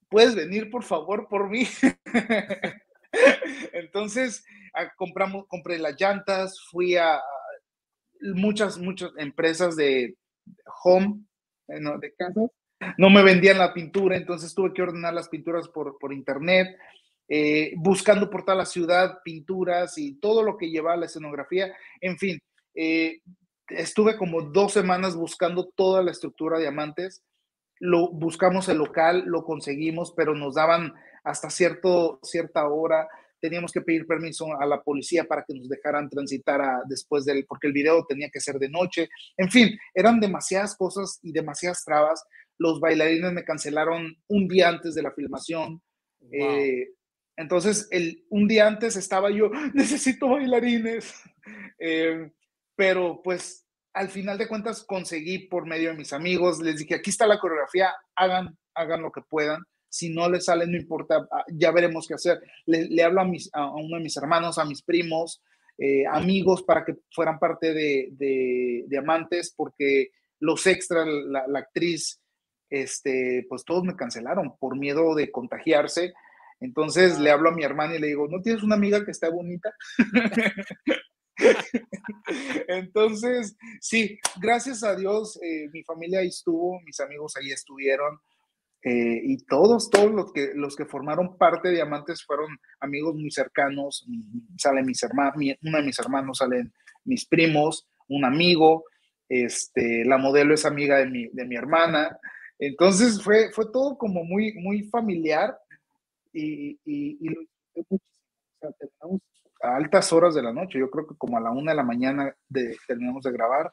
¿puedes venir por favor por mí? Entonces, compramos, compré las llantas, fui a muchas, muchas empresas de home, eh, de casas, no me vendían la pintura, entonces tuve que ordenar las pinturas por, por internet. Eh, buscando por toda la ciudad pinturas y todo lo que llevaba la escenografía. En fin, eh, estuve como dos semanas buscando toda la estructura de diamantes. Lo, buscamos el local, lo conseguimos, pero nos daban hasta cierto, cierta hora. Teníamos que pedir permiso a la policía para que nos dejaran transitar a, después del, porque el video tenía que ser de noche. En fin, eran demasiadas cosas y demasiadas trabas. Los bailarines me cancelaron un día antes de la filmación. Eh, entonces, el, un día antes estaba yo, necesito bailarines. Eh, pero pues al final de cuentas conseguí por medio de mis amigos, les dije, aquí está la coreografía, hagan, hagan lo que puedan. Si no les sale, no importa, ah, ya veremos qué hacer. Le, le hablo a, mis, a, uno de mis hermanos, a mis primos, eh, amigos, para que fueran parte de, de, de Amantes, porque los extras, la, la actriz, este, pues todos me cancelaron por miedo de contagiarse entonces le hablo a mi hermana y le digo, ¿no tienes una amiga que está bonita? Entonces, sí, gracias a Dios, eh, mi familia ahí estuvo, mis amigos ahí estuvieron. Eh, y todos, todos los que, los que formaron parte de Diamantes fueron amigos muy cercanos. Salen mis hermanos, uno de mis hermanos, salen mis primos, un amigo, este, la modelo es amiga de mi, de mi hermana. Entonces fue, fue todo como muy, muy familiar y, y, lo muchísimo. O sea, terminamos a altas horas de la noche, yo creo que como a la una de la mañana de, terminamos de grabar,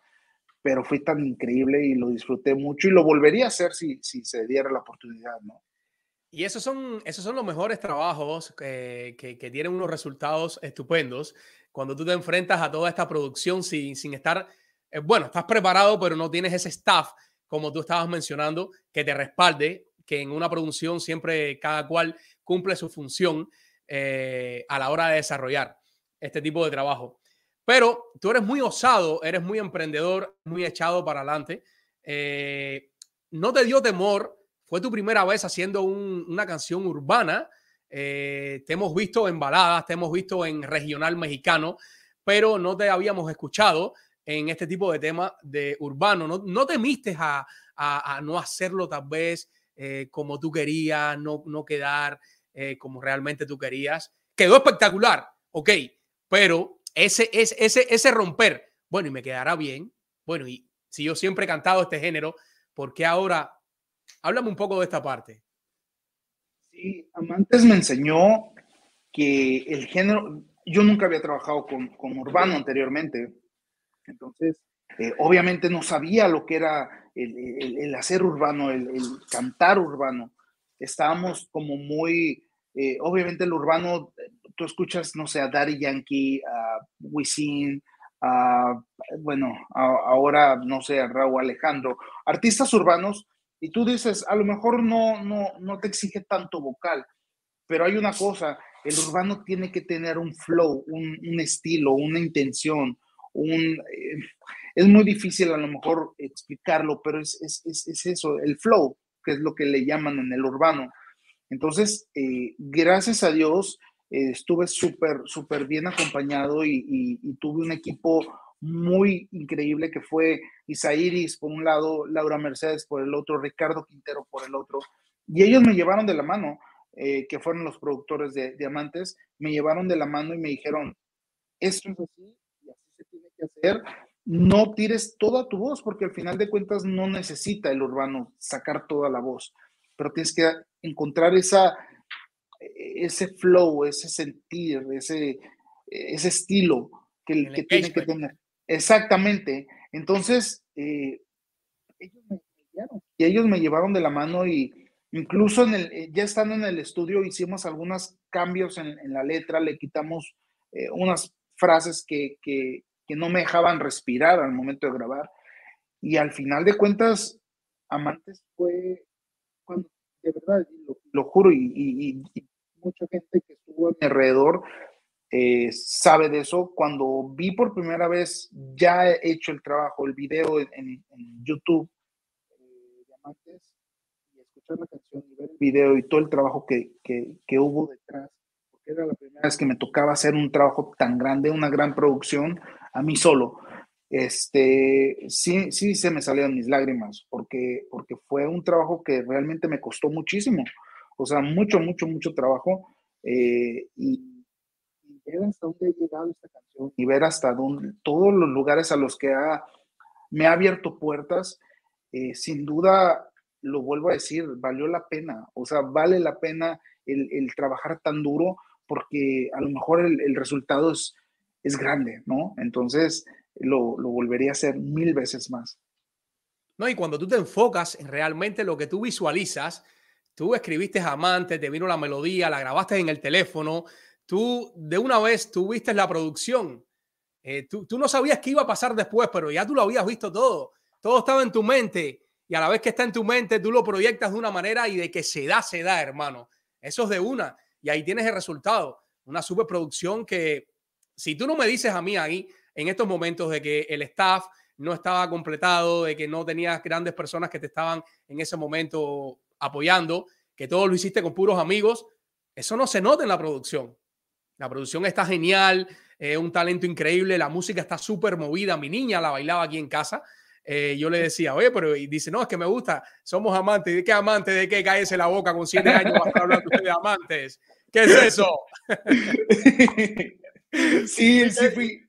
pero fue tan increíble y lo disfruté mucho y lo volvería a hacer si, si se diera la oportunidad, ¿no? Y esos son, esos son los mejores trabajos que, que, que, tienen unos resultados estupendos cuando tú te enfrentas a toda esta producción sin, sin estar eh, bueno, estás preparado, pero no tienes ese staff, como tú estabas mencionando, que te respalde, que en una producción siempre cada cual cumple su función eh, a la hora de desarrollar este tipo de trabajo. Pero tú eres muy osado, eres muy emprendedor, muy echado para adelante. Eh, ¿No te dio temor? Fue tu primera vez haciendo una canción urbana. Eh, te hemos visto en baladas, te hemos visto en regional mexicano, pero no te habíamos escuchado en este tipo de tema de urbano. ¿No, no temiste a, no hacerlo tal vez eh, como tú querías, no, no quedar como realmente tú querías? Quedó espectacular, ok, pero ese, ese, ese, ese romper, bueno, y me quedará bien. Bueno, y si yo siempre he cantado este género, ¿por qué ahora? Háblame un poco de esta parte. Sí, Amantes me enseñó que el género, yo nunca había trabajado con, con urbano anteriormente, entonces, eh, obviamente no sabía lo que era el, el, hacer urbano, el, el, cantar urbano. Estábamos como muy, eh, obviamente el urbano tú escuchas, no sé, a Daddy Yankee, a Wisin, a, bueno, ahora, no sé, a Raúl Alejandro, artistas urbanos, y tú dices, a lo mejor no, no, no te exige tanto vocal, pero hay una cosa, el urbano tiene que tener un flow, un, un estilo, una intención, un... Eh, es muy difícil a lo mejor explicarlo, pero es, es, es, es, eso, el flow, que es lo que le llaman en el urbano. Entonces, eh, gracias a Dios, eh, estuve súper, súper bien acompañado y, tuve un equipo muy increíble que fue Isairis por un lado, Laura Mercedes por el otro, Ricardo Quintero por el otro. Y ellos me llevaron de la mano, eh, que fueron los productores de Diamantes, me llevaron de la mano y me dijeron, esto es así y así se tiene que hacer. No tires toda tu voz, porque al final de cuentas no necesita el urbano sacar toda la voz, pero tienes que encontrar esa, ese flow, ese sentir, ese, ese estilo que, que tiene que tener. Exactamente. Entonces, eh, ellos me y ellos me llevaron de la mano y incluso en el, eh, ya estando en el estudio hicimos algunos cambios en, la letra, le quitamos eh, unas frases que, que, que, no me dejaban respirar al momento de grabar. Y al final de cuentas, Amantes fue cuando, de verdad, lo, juro, y, y, mucha gente que estuvo a mi alrededor eh, sabe de eso. Cuando vi por primera vez ya he hecho el trabajo, el video en, YouTube, eh, y escuchar la canción y ver el video y todo el trabajo que, que, que, hubo detrás, porque era la primera vez que me tocaba hacer un trabajo tan grande, una gran producción, a mí solo. Este, sí, sí se me salieron mis lágrimas, porque, porque fue un trabajo que realmente me costó muchísimo. O sea, mucho, mucho, mucho trabajo. Eh, y, ver hasta dónde ha llegado esta canción y ver hasta dónde, todos los lugares a los que ha, me ha abierto puertas, eh, sin duda, lo vuelvo a decir, valió la pena. O sea, vale la pena el, el trabajar tan duro porque a lo mejor el, el resultado es, es grande, ¿no? Entonces, lo, lo volvería a hacer mil veces más. No, y cuando tú te enfocas en realmente lo que tú visualizas, Tú escribiste Amante, te vino la melodía, la grabaste en el teléfono, tú de una vez tuviste la producción. Eh, tú, no sabías qué iba a pasar después, pero ya tú lo habías visto todo. Todo estaba en tu mente y a la vez que está en tu mente, tú lo proyectas de una manera y de que se da, se da, hermano. Eso es de una. Y ahí tienes el resultado. Una superproducción que, si tú no me dices a mí ahí, en estos momentos de que el staff no estaba completado, de que no tenías grandes personas que te estaban en ese momento apoyando, que todo lo hiciste con puros amigos, eso no se nota en la producción. La producción está genial, es un talento increíble, la música está súper movida. Mi niña la bailaba aquí en casa. Eh, yo le decía, oye, pero y dice, no, es que me gusta, somos amantes. ¿De qué amantes? ¿De qué cállese la boca con siete años para hablar de amantes? ¿Qué es eso? sí, sí fui.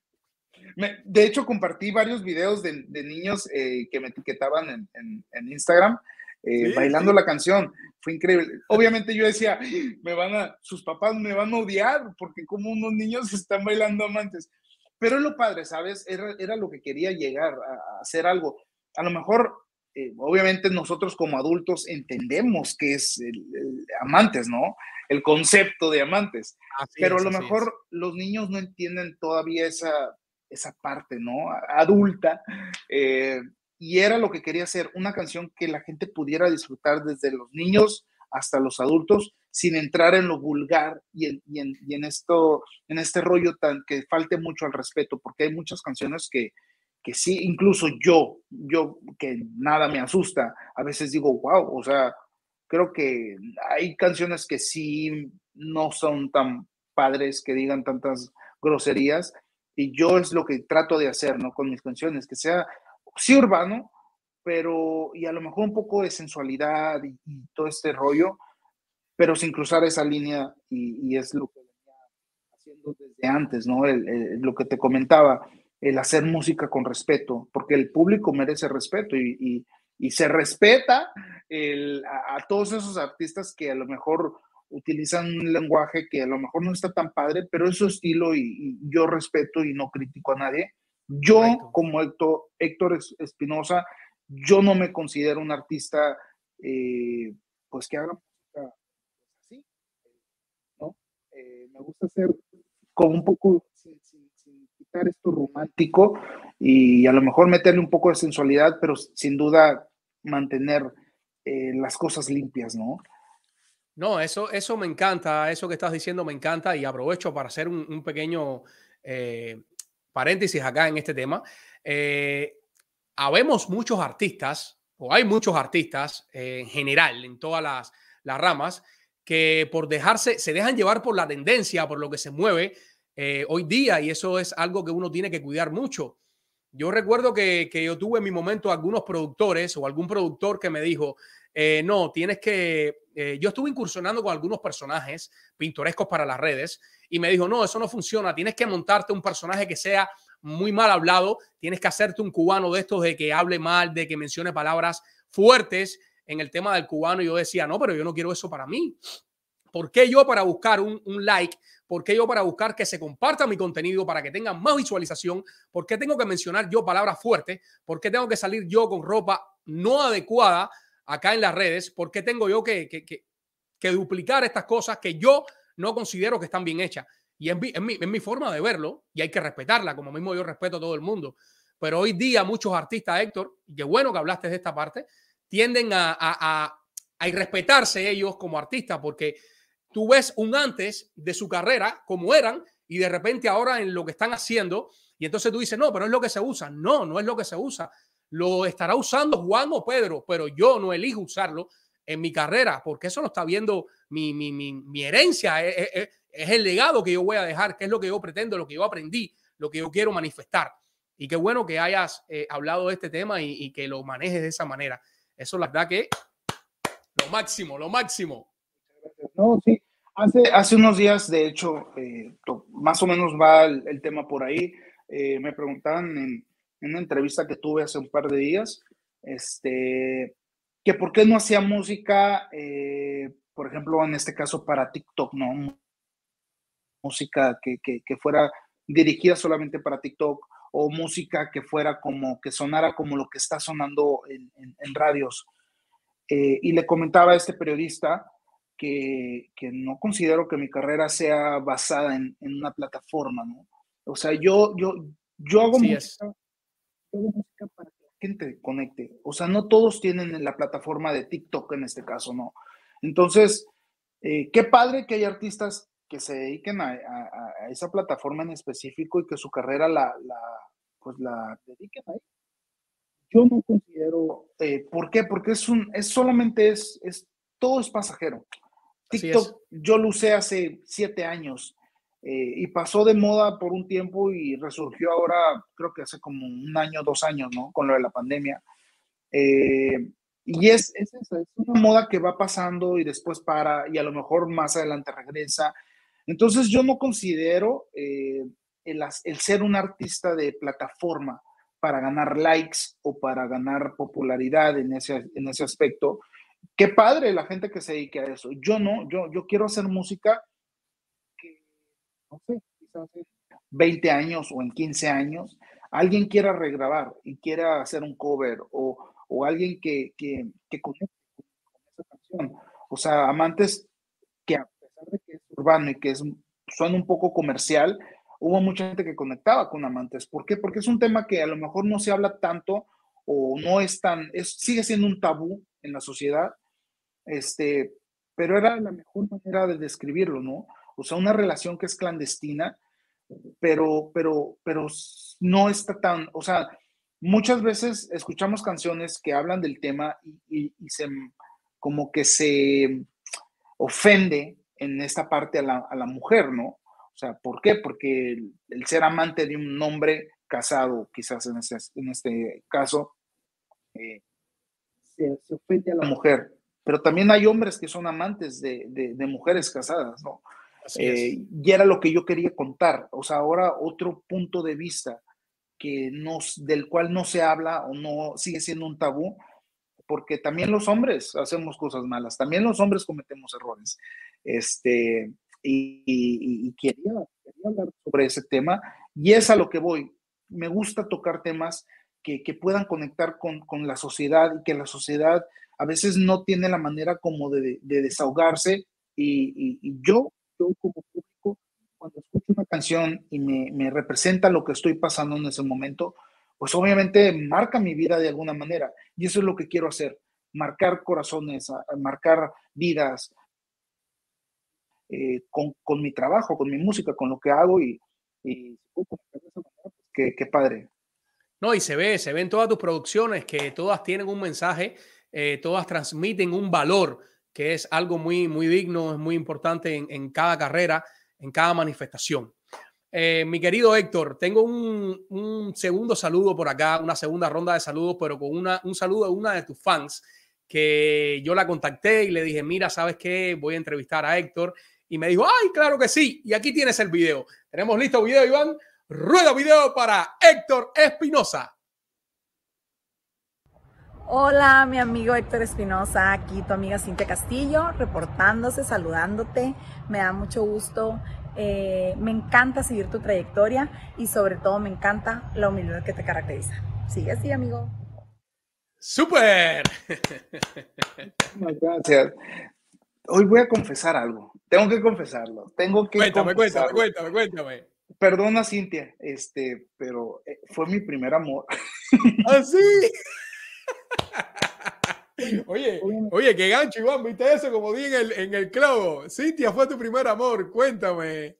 de hecho, compartí varios videos de, niños eh, que me etiquetaban en Instagram eh, bailando la canción. Fue increíble. Obviamente yo decía, me van a, sus papás me van a odiar porque como unos niños están bailando amantes. Pero es lo padre, ¿sabes? Era, era lo que quería llegar a, hacer algo. A lo mejor, eh, obviamente nosotros como adultos entendemos que es amantes, ¿no? El concepto de amantes. Pero a lo mejor los niños no entienden todavía esa, esa parte, ¿no? Adulta. eh, y era lo que quería hacer, una canción que la gente pudiera disfrutar desde los niños hasta los adultos sin entrar en lo vulgar y en, y en- y en esto, en este rollo tan que falte mucho al respeto, porque hay muchas canciones que, que sí, incluso yo, yo que nada me asusta, a veces digo, wow, o sea, creo que hay canciones que sí no son tan padres, que digan tantas groserías, y yo es lo que trato de hacer, ¿no? Con mis canciones, que sea, sí urbano, pero, y a lo mejor un poco de sensualidad y, y todo este rollo, pero sin cruzar esa línea, y, y es lo que venía haciendo desde antes, ¿no? El- el- lo que te comentaba, el hacer música con respeto, porque el público merece respeto y, y- y se respeta el- a, a todos esos artistas que a lo mejor utilizan un lenguaje que a lo mejor no está tan padre, pero es su estilo y, y yo respeto y no critico a nadie. Yo, Correcto. como Héctor, Héctor Es- Espinosa, yo no me considero un artista, eh, pues que haga música así, ¿no? Eh, me gusta hacer como un poco, esto romántico y a lo mejor meterle un poco de sensualidad, pero sin duda mantener eh, las cosas limpias, ¿no? No, eso, eso me encanta, eso que estás diciendo me encanta y aprovecho para hacer un, pequeño eh, paréntesis acá en este tema. Eh, habemos muchos artistas, o hay muchos artistas en general, en todas las, las ramas, que por dejarse, se dejan llevar por la tendencia, por lo que se mueve eh, hoy día, y eso es algo que uno tiene que cuidar mucho. Yo recuerdo que, que yo tuve en mi momento algunos productores o algún productor que me dijo, eh, no, tienes que, eh, yo estuve incursionando con algunos personajes pintorescos para las redes y me dijo, no, eso no funciona, tienes que montarte un personaje que sea muy mal hablado, tienes que hacerte un cubano de estos de que hable mal, de que mencione palabras fuertes en el tema del cubano. Y yo decía, no, pero yo no quiero eso para mí. ¿Por qué yo para buscar un, like? ¿Por qué yo para buscar que se comparta mi contenido para que tenga más visualización? ¿Por qué tengo que mencionar yo palabras fuertes? ¿Por qué tengo que salir yo con ropa no adecuada acá en las redes? ¿Por qué tengo yo que, que, que, duplicar estas cosas que yo no considero que están bien hechas? Y es mi, es, mi, forma de verlo y hay que respetarla, como mismo yo respeto a todo el mundo. Pero hoy día muchos artistas, Héctor, qué bueno que hablaste de esta parte, tienden a, a, a, a ellos como artistas porque tú ves un antes de su carrera como eran y de repente ahora en lo que están haciendo y entonces tú dices, no, pero es lo que se usa. No, no es lo que se usa. Lo estará usando Juan o Pedro, pero yo no elijo usarlo en mi carrera porque eso lo está viendo mi, mi, mi, mi herencia, es, es, es, el legado que yo voy a dejar, que es lo que yo pretendo, lo que yo aprendí, lo que yo quiero manifestar. Y qué bueno que hayas eh, hablado de este tema y, y, que lo manejes de esa manera. Eso la verdad que lo máximo, lo máximo. No, sí. Hace, hace unos días, de hecho, eh, más o menos va el, tema por ahí. Eh, me preguntaban en, en, una entrevista que tuve hace un par de días, este, que por qué no hacía música, eh, por ejemplo, en este caso para TikTok, ¿no? Música que, que, que fuera dirigida solamente para TikTok o música que fuera como, que sonara como lo que está sonando en, radios. Y le comentaba a este periodista que, que, no considero que mi carrera sea basada en, en, una plataforma, ¿no? O sea, yo, yo, yo, hago, sí música, yo hago música para que la gente conecte. O sea, no todos tienen la plataforma de TikTok en este caso, ¿no? Entonces, eh, qué padre que hay artistas que se dediquen a, a, a, esa plataforma en específico y que su carrera la, la pues la dediquen ahí. Yo no considero, eh, ¿por qué? Porque es un, es solamente es, es todo es pasajero. TikTok yo lo usé hace siete años eh, y pasó de moda por un tiempo y resurgió ahora, creo que hace como un año, dos años, ¿no? Con lo de la pandemia. Eh, y es, es eso, es una moda que va pasando y después para y a lo mejor más adelante regresa. Entonces yo no considero eh, el, el ser un artista de plataforma para ganar likes o para ganar popularidad en ese, en ese aspecto, qué padre la gente que se dedique a eso. Yo no, yo, yo quiero hacer música que, no sé, quizás en 20 años o en 15 años, alguien quiera regrabar y quiera hacer un cover o, o alguien que, que, que conecte con esa canción. O sea, amantes que a pesar de que es urbano y que es, suena un poco comercial, hubo mucha gente que conectaba con amantes. ¿Por qué? Porque es un tema que a lo mejor no se habla tanto o no es tan, es, sigue siendo un tabú en la sociedad, este, pero era la mejor manera de describirlo, ¿no? O sea, una relación que es clandestina, pero, pero, pero no está tan, o sea, muchas veces escuchamos canciones que hablan del tema y, se, como que se ofende en esta parte a la, mujer, ¿no? O sea, ¿por qué? Porque el, ser amante de un hombre casado, quizás en este, en este caso, eh, se, ofende a la mujer. Pero también hay hombres que son amantes de, de, mujeres casadas, ¿no? Eh, y era lo que yo quería contar. O sea, ahora otro punto de vista que nos, del cual no se habla o no sigue siendo un tabú, porque también los hombres hacemos cosas malas, también los hombres cometemos errores. Este, y, quería, hablar sobre ese tema y es a lo que voy. Me gusta tocar temas que, puedan conectar con, la sociedad y que la sociedad a veces no tiene la manera como de, desahogarse y, yo, yo como público, cuando escucho una canción y me, me representa lo que estoy pasando en ese momento, pues obviamente marca mi vida de alguna manera. Y eso es lo que quiero hacer, marcar corazones, marcar vidas eh, con, con, mi trabajo, con mi música, con lo que hago y, y pues, qué, padre. No, y se ve, se ve en todas tus producciones que todas tienen un mensaje, eh, todas transmiten un valor que es algo muy, muy digno, es muy importante en, en cada carrera, en cada manifestación. Eh, mi querido Héctor, tengo un, segundo saludo por acá, una segunda ronda de saludos, pero con una, un saludo de una de tus fans que yo la contacté y le dije, mira, ¿sabes qué? Voy a entrevistar a Héctor. Y me dijo, ay, claro que sí. Y aquí tienes el video. Tenemos listo video, Iván. Rueda video para Héctor Espinosa. Hola, mi amigo Héctor Espinosa, aquí tu amiga Cintia Castillo, reportándose, saludándote. Me da mucho gusto eh, me encanta seguir tu trayectoria y sobre todo me encanta la humildad que te caracteriza. Sigue así, amigo. ¡Súper! Gracias. Hoy voy a confesar algo. Tengo que confesarlo. Tengo que cuéntame, cuéntame, cuéntame, cuéntame. Perdona, Cintia, este, pero eh, fue mi primer amor. ¿Ah, sí? Oye, oye, qué gancho, Iván, ¿viste eso? Como di en el, en el clavo. Cintia fue tu primer amor, cuéntame.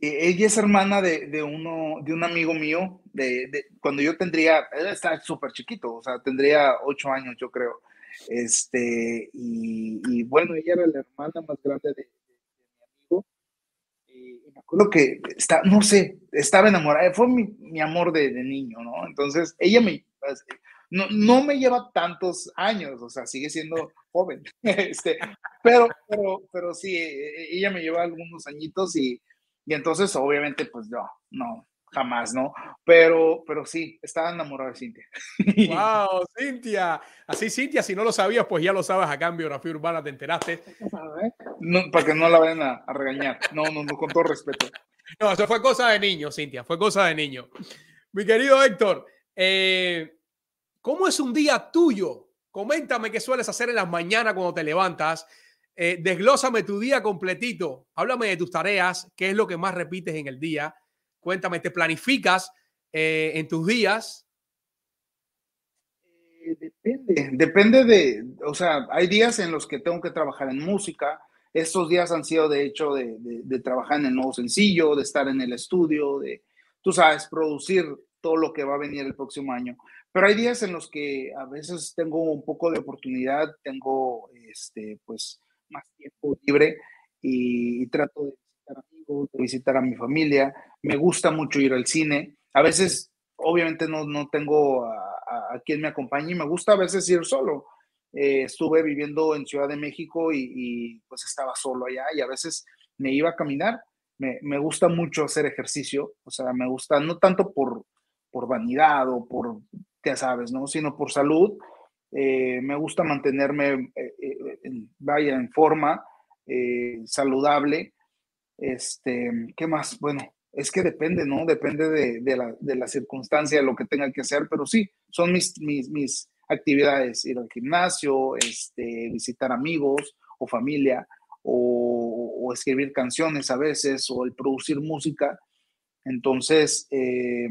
Ella es hermana de, de uno, de un amigo mío, de, de cuando yo tendría, él está súper chiquito, o sea, tendría ocho años, yo creo. Este, y, y bueno, ella era la hermana más grande de, me acuerdo que está, no sé, estaba enamorada, fue mi, mi amor de, niño, ¿no? Entonces, ella me, no, no me lleva tantos años, o sea, sigue siendo joven, este, pero, pero, pero sí, e, e, ella me lleva algunos añitos y, y entonces obviamente pues no, no, jamás, ¿no? Pero, pero sí, estaba enamorado de Cintia. ¡Wow, Cintia! Así, Cintia, si no lo sabías, pues ya lo sabes acá en Biografía Urbana, te enteraste. No, para que no la vayan a, a, regañar. No, no, no, con todo respeto. No, eso fue cosa de niño, Cintia, fue cosa de niño. Mi querido Héctor, eh, ¿Cómo es un día tuyo? Coméntame qué sueles hacer en las mañanas cuando te levantas. Eh, desglósame tu día completito. Háblame de tus tareas, qué es lo que más repites en el día. Cuéntame, ¿te planificas eh, en tus días? Eh, depende, depende de, o sea, hay días en los que tengo que trabajar en música. Estos días han sido de hecho de, de trabajar en el nuevo sencillo, de estar en el estudio, de, tú sabes, producir todo lo que va a venir el próximo año. Pero hay días en los que a veces tengo un poco de oportunidad, tengo este, pues más tiempo libre y, trato de visitar amigos, de visitar a mi familia. Me gusta mucho ir al cine. A veces, obviamente, no, no tengo a, quien me acompañe y me gusta a veces ir solo. Eh, estuve viviendo en Ciudad de México y, y, pues estaba solo allá y a veces me iba a caminar. Me, me gusta mucho hacer ejercicio, o sea, me gusta no tanto por, por vanidad o por ya sabes, ¿no? Sino por salud. Eh, me gusta mantenerme, eh, eh, vaya, en forma, saludable. Este, ¿qué más? Bueno, es que depende, ¿no? Depende de, la, de, la, circunstancia, de lo que tenga que hacer, pero sí, son mis, mis, mis actividades, ir al gimnasio, este, visitar amigos o familia, o, escribir canciones a veces, o el producir música. Entonces, eh,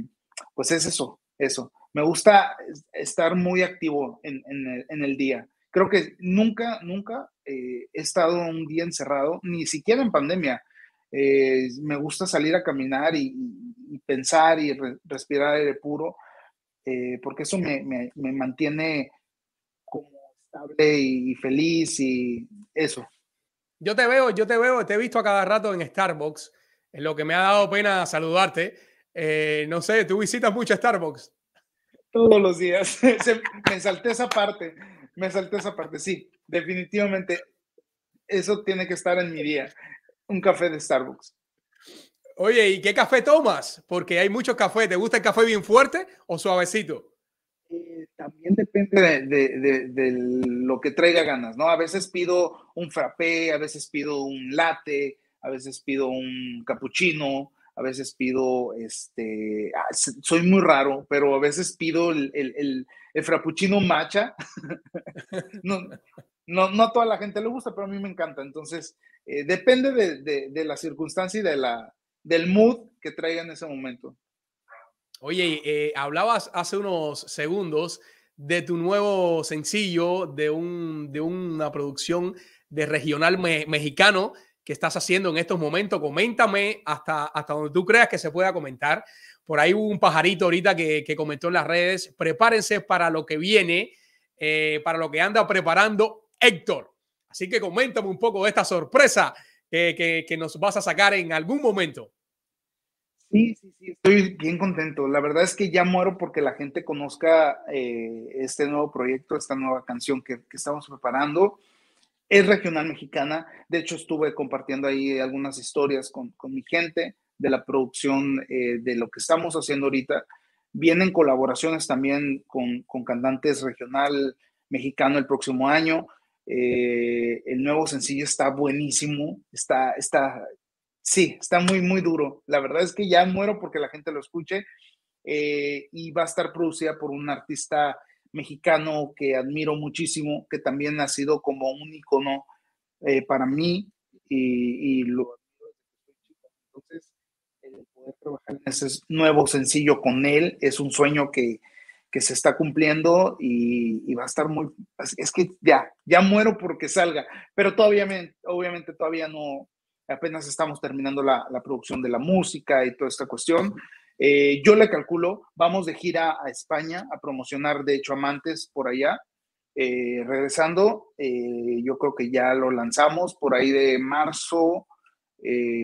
pues es eso, eso. Me gusta estar muy activo en, el, día. Creo que nunca, nunca eh, he estado un día encerrado, ni siquiera en pandemia. Eh, me gusta salir a caminar y, pensar y respirar aire puro, porque eso me, me mantiene como estable y feliz y eso. Yo te veo, yo te veo, te he visto a cada rato en Starbucks, en lo que me ha dado pena saludarte. Eh, no sé, ¿tú visitas mucho Starbucks? Todos los días. me salté esa parte, me salté esa parte, sí, definitivamente. Eso tiene que estar en mi día, un café de Starbucks. Oye, ¿y qué café tomas? Porque hay mucho café. ¿Te gusta el café bien fuerte o suavecito? Eh, también depende de, lo que traiga ganas, ¿no? A veces pido un frappé, a veces pido un latte, a veces pido un cappuccino, a veces pido, este, ah, soy muy raro, pero a veces pido el, el, el, frappuccino matcha. no, no, a toda la gente le gusta, pero a mí me encanta. Entonces, eh, depende de, la circunstancia y de la, del mood que traiga en ese momento. Oye, eh, hablabas hace unos segundos de tu nuevo sencillo, de, un, de una producción de regional mexicano que estás haciendo en estos momentos. Coméntame hasta, hasta donde tú creas que se pueda comentar. Por ahí un pajarito ahorita que, que comentó en las redes. Prepárense para lo que viene, eh, para lo que anda preparando Héctor. Así que coméntame un poco de esta sorpresa que, que nos vas a sacar en algún momento. Sí, sí, sí, estoy bien contento. La verdad es que ya muero porque la gente conozca eh, este nuevo proyecto, esta nueva canción que, estamos preparando. Es regional mexicana. De hecho, estuve compartiendo ahí algunas historias con, mi gente de la producción eh, de lo que estamos haciendo ahorita. Vienen colaboraciones también con, cantantes regional mexicano el próximo año. Eh, el nuevo sencillo está buenísimo, está, está, Sí, está muy, muy duro. La verdad es que ya muero porque la gente lo escuche eh, y va a estar producida por un artista mexicano que admiro muchísimo, que también ha sido como un icono eh, para mí y, lo Entonces, el poder trabajar en ese nuevo sencillo con él es un sueño que, que se está cumpliendo y, va a estar muy, es que ya, ya muero porque salga, pero todavía, obviamente todavía no, apenas estamos terminando la, producción de la música y toda esta cuestión. Eh, yo le calculo, vamos de gira a España a promocionar, de hecho, Amantes por allá. Eh, regresando, eh, yo creo que ya lo lanzamos por ahí de marzo,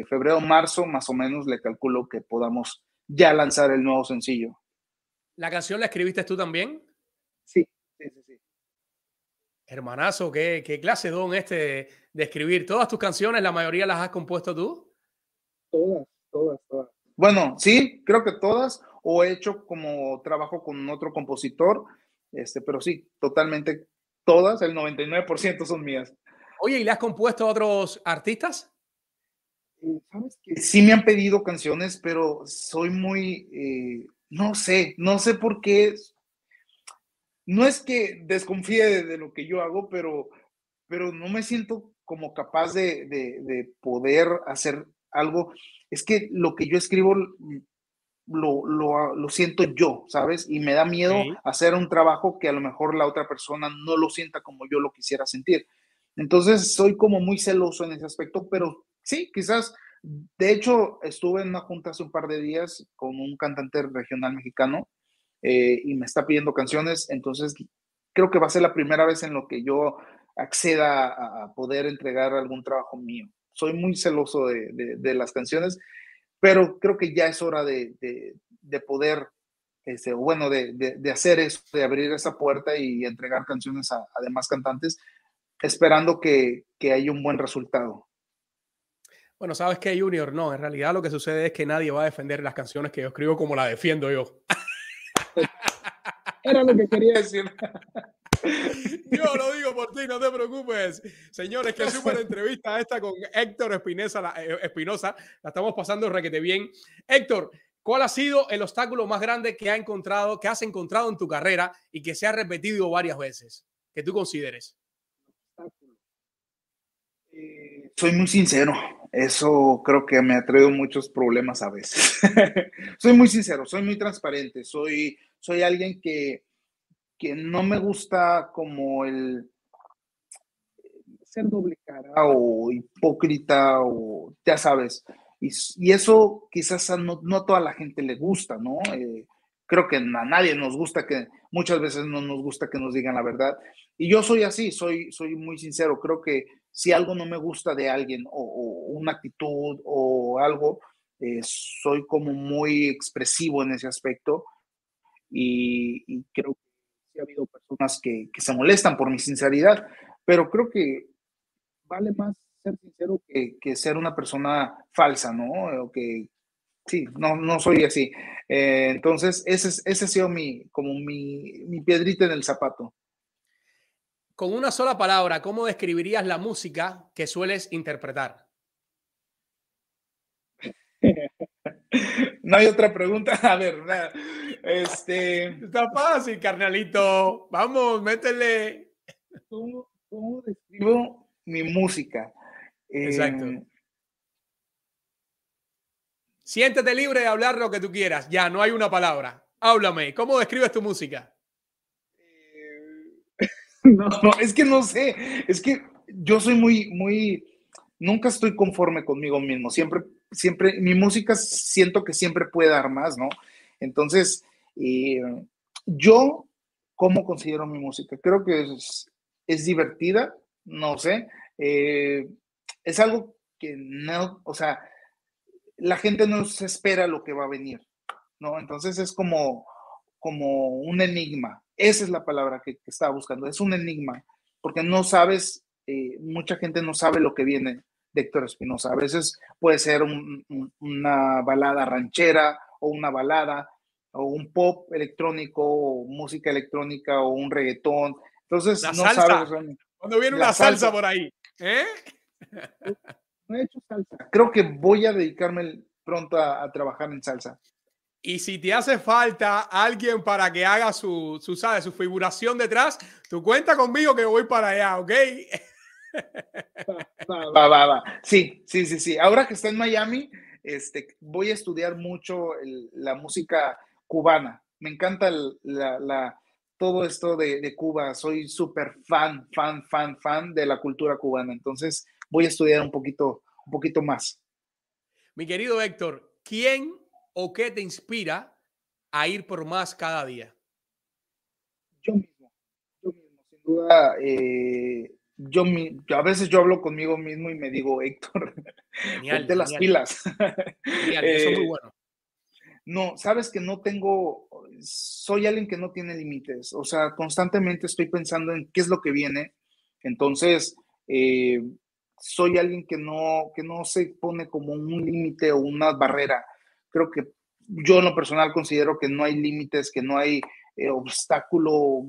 febrero, marzo, más o menos, le calculo que podamos ya lanzar el nuevo sencillo. ¿La canción la escribiste tú también? Sí, sí, sí. sí. Hermanazo, ¿qué, qué clase don este de escribir. ¿Todas tus canciones, la mayoría las has compuesto tú? Todas, todas, todas. Bueno, sí, creo que todas, o he hecho como trabajo con otro compositor, este, pero sí, totalmente todas, el 99% son mías. Oye, ¿y le has compuesto a otros artistas? Eh, ¿Sabes que sí me han pedido canciones, pero soy muy, eh, no sé, no sé por qué. No es que desconfíe de, lo que yo hago, pero, pero no me siento como capaz de, poder hacer algo. Es que lo que yo escribo lo, siento yo, ¿sabes? Y me da miedo hacer un trabajo que a lo mejor la otra persona no lo sienta como yo lo quisiera sentir. Entonces soy como muy celoso en ese aspecto, pero sí, quizás, de hecho, estuve en una junta hace un par de días con un cantante regional mexicano eh, y me está pidiendo canciones, entonces creo que va a ser la primera vez en lo que yo acceda a, poder entregar algún trabajo mío. Soy muy celoso de, las canciones, pero creo que ya es hora de, poder, este, bueno, de, hacer eso, de abrir esa puerta y entregar canciones a, demás cantantes, esperando que, que haya un buen resultado. Bueno, sabes que Junior, no, en realidad lo que sucede es que nadie va a defender las canciones que yo escribo como la defiendo yo. Era lo que quería decir. Yo lo digo por ti, no te preocupes. Señores, qué súper entrevista esta con Héctor Espinosa. Eh, Espinosa. La estamos pasando requete bien. Héctor, ¿cuál ha sido el obstáculo más grande que, ha encontrado, que has encontrado en tu carrera y que se ha repetido varias veces? Que tú consideres. Soy muy sincero. eso creo que me ha traído muchos problemas a veces. soy muy sincero, soy muy transparente, soy, soy alguien que, que no me gusta como el ser doble cara o hipócrita o ya sabes. Y, y eso quizás no, no, a toda la gente le gusta, ¿no? Eh, creo que a nadie nos gusta que, muchas veces no nos gusta que nos digan la verdad. Y yo soy así, soy, soy muy sincero. Creo que si algo no me gusta de alguien o, una actitud o algo, eh, soy como muy expresivo en ese aspecto. Y, creo que ha habido personas que, se molestan por mi sinceridad, pero creo que vale más ser sincero que, que ser una persona falsa, ¿no? O que sí, no, no soy así. Eh, entonces, ese, ese ha sido mi, como mi, mi piedrita en el zapato. Con una sola palabra, ¿cómo describirías la música que sueles interpretar? No hay otra pregunta. A ver, este. Está fácil, carnalito. Vamos, métele. ¿Cómo, cómo describo mi música? Exacto. Eh, Siéntete libre de hablar lo que tú quieras. Ya, no hay una palabra. Háblame. ¿Cómo describes tu música? No, no, es que no sé. Es que yo soy muy, muy. Nunca estoy conforme conmigo mismo. Siempre, siempre. Mi música siento que siempre puede dar más, ¿no? Entonces, eh, yo, ¿cómo considero mi música? Creo que es, es divertida. No sé. Eh, es algo que no, o sea, la gente no se espera lo que va a venir, ¿no? Entonces es como, como un enigma. Esa es la palabra que, estaba buscando, es un enigma, porque no sabes, eh, mucha gente no sabe lo que viene de Héctor Espinosa. A veces puede ser una balada ranchera o una balada o un pop electrónico o música electrónica o un reggaetón. Entonces, no sabes. Cuando viene una salsa, por ahí, ¿eh? no he hecho salsa. Creo que voy a dedicarme pronto a, trabajar en salsa. Y si te hace falta alguien para que haga su, su, su figuración detrás, tú cuenta conmigo que voy para allá, ¿ok? Va, va, va, Sí, sí, sí, sí. Ahora que está en Miami, este, voy a estudiar mucho la música cubana. Me encanta la, la, todo esto de, de Cuba. Soy súper fan, fan, fan, fan de la cultura cubana. Entonces, voy a estudiar un poquito, un poquito más. Mi querido Héctor, ¿quién o qué te inspira a ir por más cada día? Yo mismo, yo mismo, sin duda. Eh, yo, a veces yo hablo conmigo mismo y me digo, Héctor, de las pilas. Genial, eso es muy eh, bueno. No, sabes que no tengo, soy alguien que no tiene límites, o sea, constantemente estoy pensando en qué es lo que viene. Entonces, eh, soy alguien que no, que no se pone como un límite o una barrera. Creo que yo en lo personal considero que no hay límites, que no hay eh, obstáculo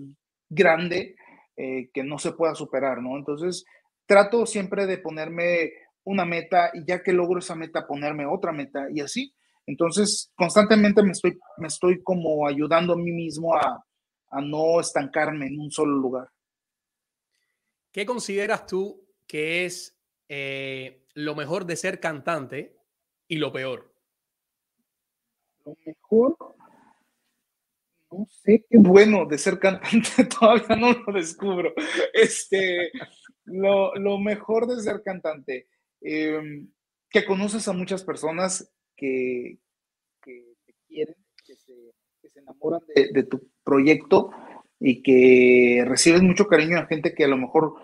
grande eh, que no se pueda superar, ¿no? Entonces, trato siempre de ponerme una meta y ya que logro esa meta, ponerme otra meta y así. Entonces, constantemente me estoy, me estoy como ayudando a mí mismo a, a no estancarme en un solo lugar. ¿Qué consideras tú que es eh, lo mejor de ser cantante y lo peor? Lo mejor, no sé qué bueno de ser cantante, todavía no lo descubro. Este, lo, mejor de ser cantante, em, que conoces a muchas personas que, te quieren, que se, enamoran de, tu proyecto y que reciben mucho cariño a gente que a lo mejor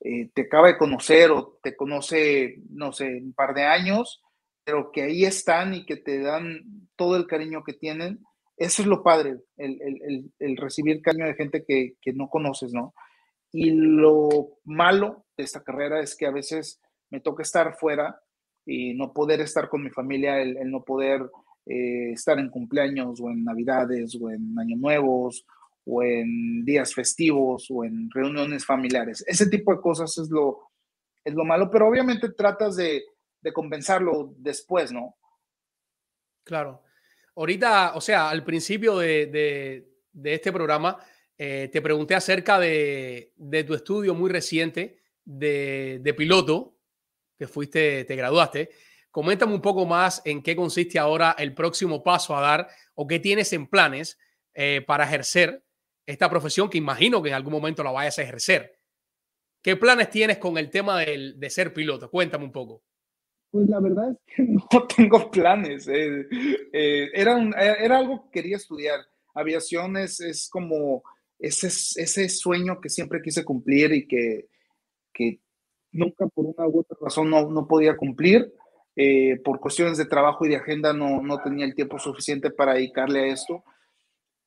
eh, te acaba de conocer o te conoce, no sé, un par de años, pero que ahí están y que te dan todo el cariño que tienen. Eso es lo padre, el, recibir cariño de gente que, no conoces, ¿no? Y lo malo de esta carrera es que a veces me toca estar fuera y no poder estar con mi familia, el, no poder eh, estar en cumpleaños o en navidades o en años nuevos o en días festivos o en reuniones familiares. Ese tipo de cosas es lo, es lo malo, pero obviamente tratas de, de compensarlo después, ¿no? Claro. Ahorita, o sea, al principio de, de, este programa, eh, te pregunté acerca de, de, tu estudio muy reciente de, piloto, que fuiste, te graduaste. Coméntame un poco más en qué consiste ahora el próximo paso a dar o qué tienes en planes eh, para ejercer esta profesión que imagino que en algún momento la vayas a ejercer. ¿Qué planes tienes con el tema del, de ser piloto? Cuéntame un poco. Pues la verdad es que no tengo planes. eh, eh, era, un- era algo que quería estudiar. Aviación es, es como ese, ese sueño que siempre quise cumplir y que, que nunca por una u otra razón no, no podía cumplir. Eh, por cuestiones de trabajo y de agenda no, no tenía el tiempo suficiente para dedicarle a esto.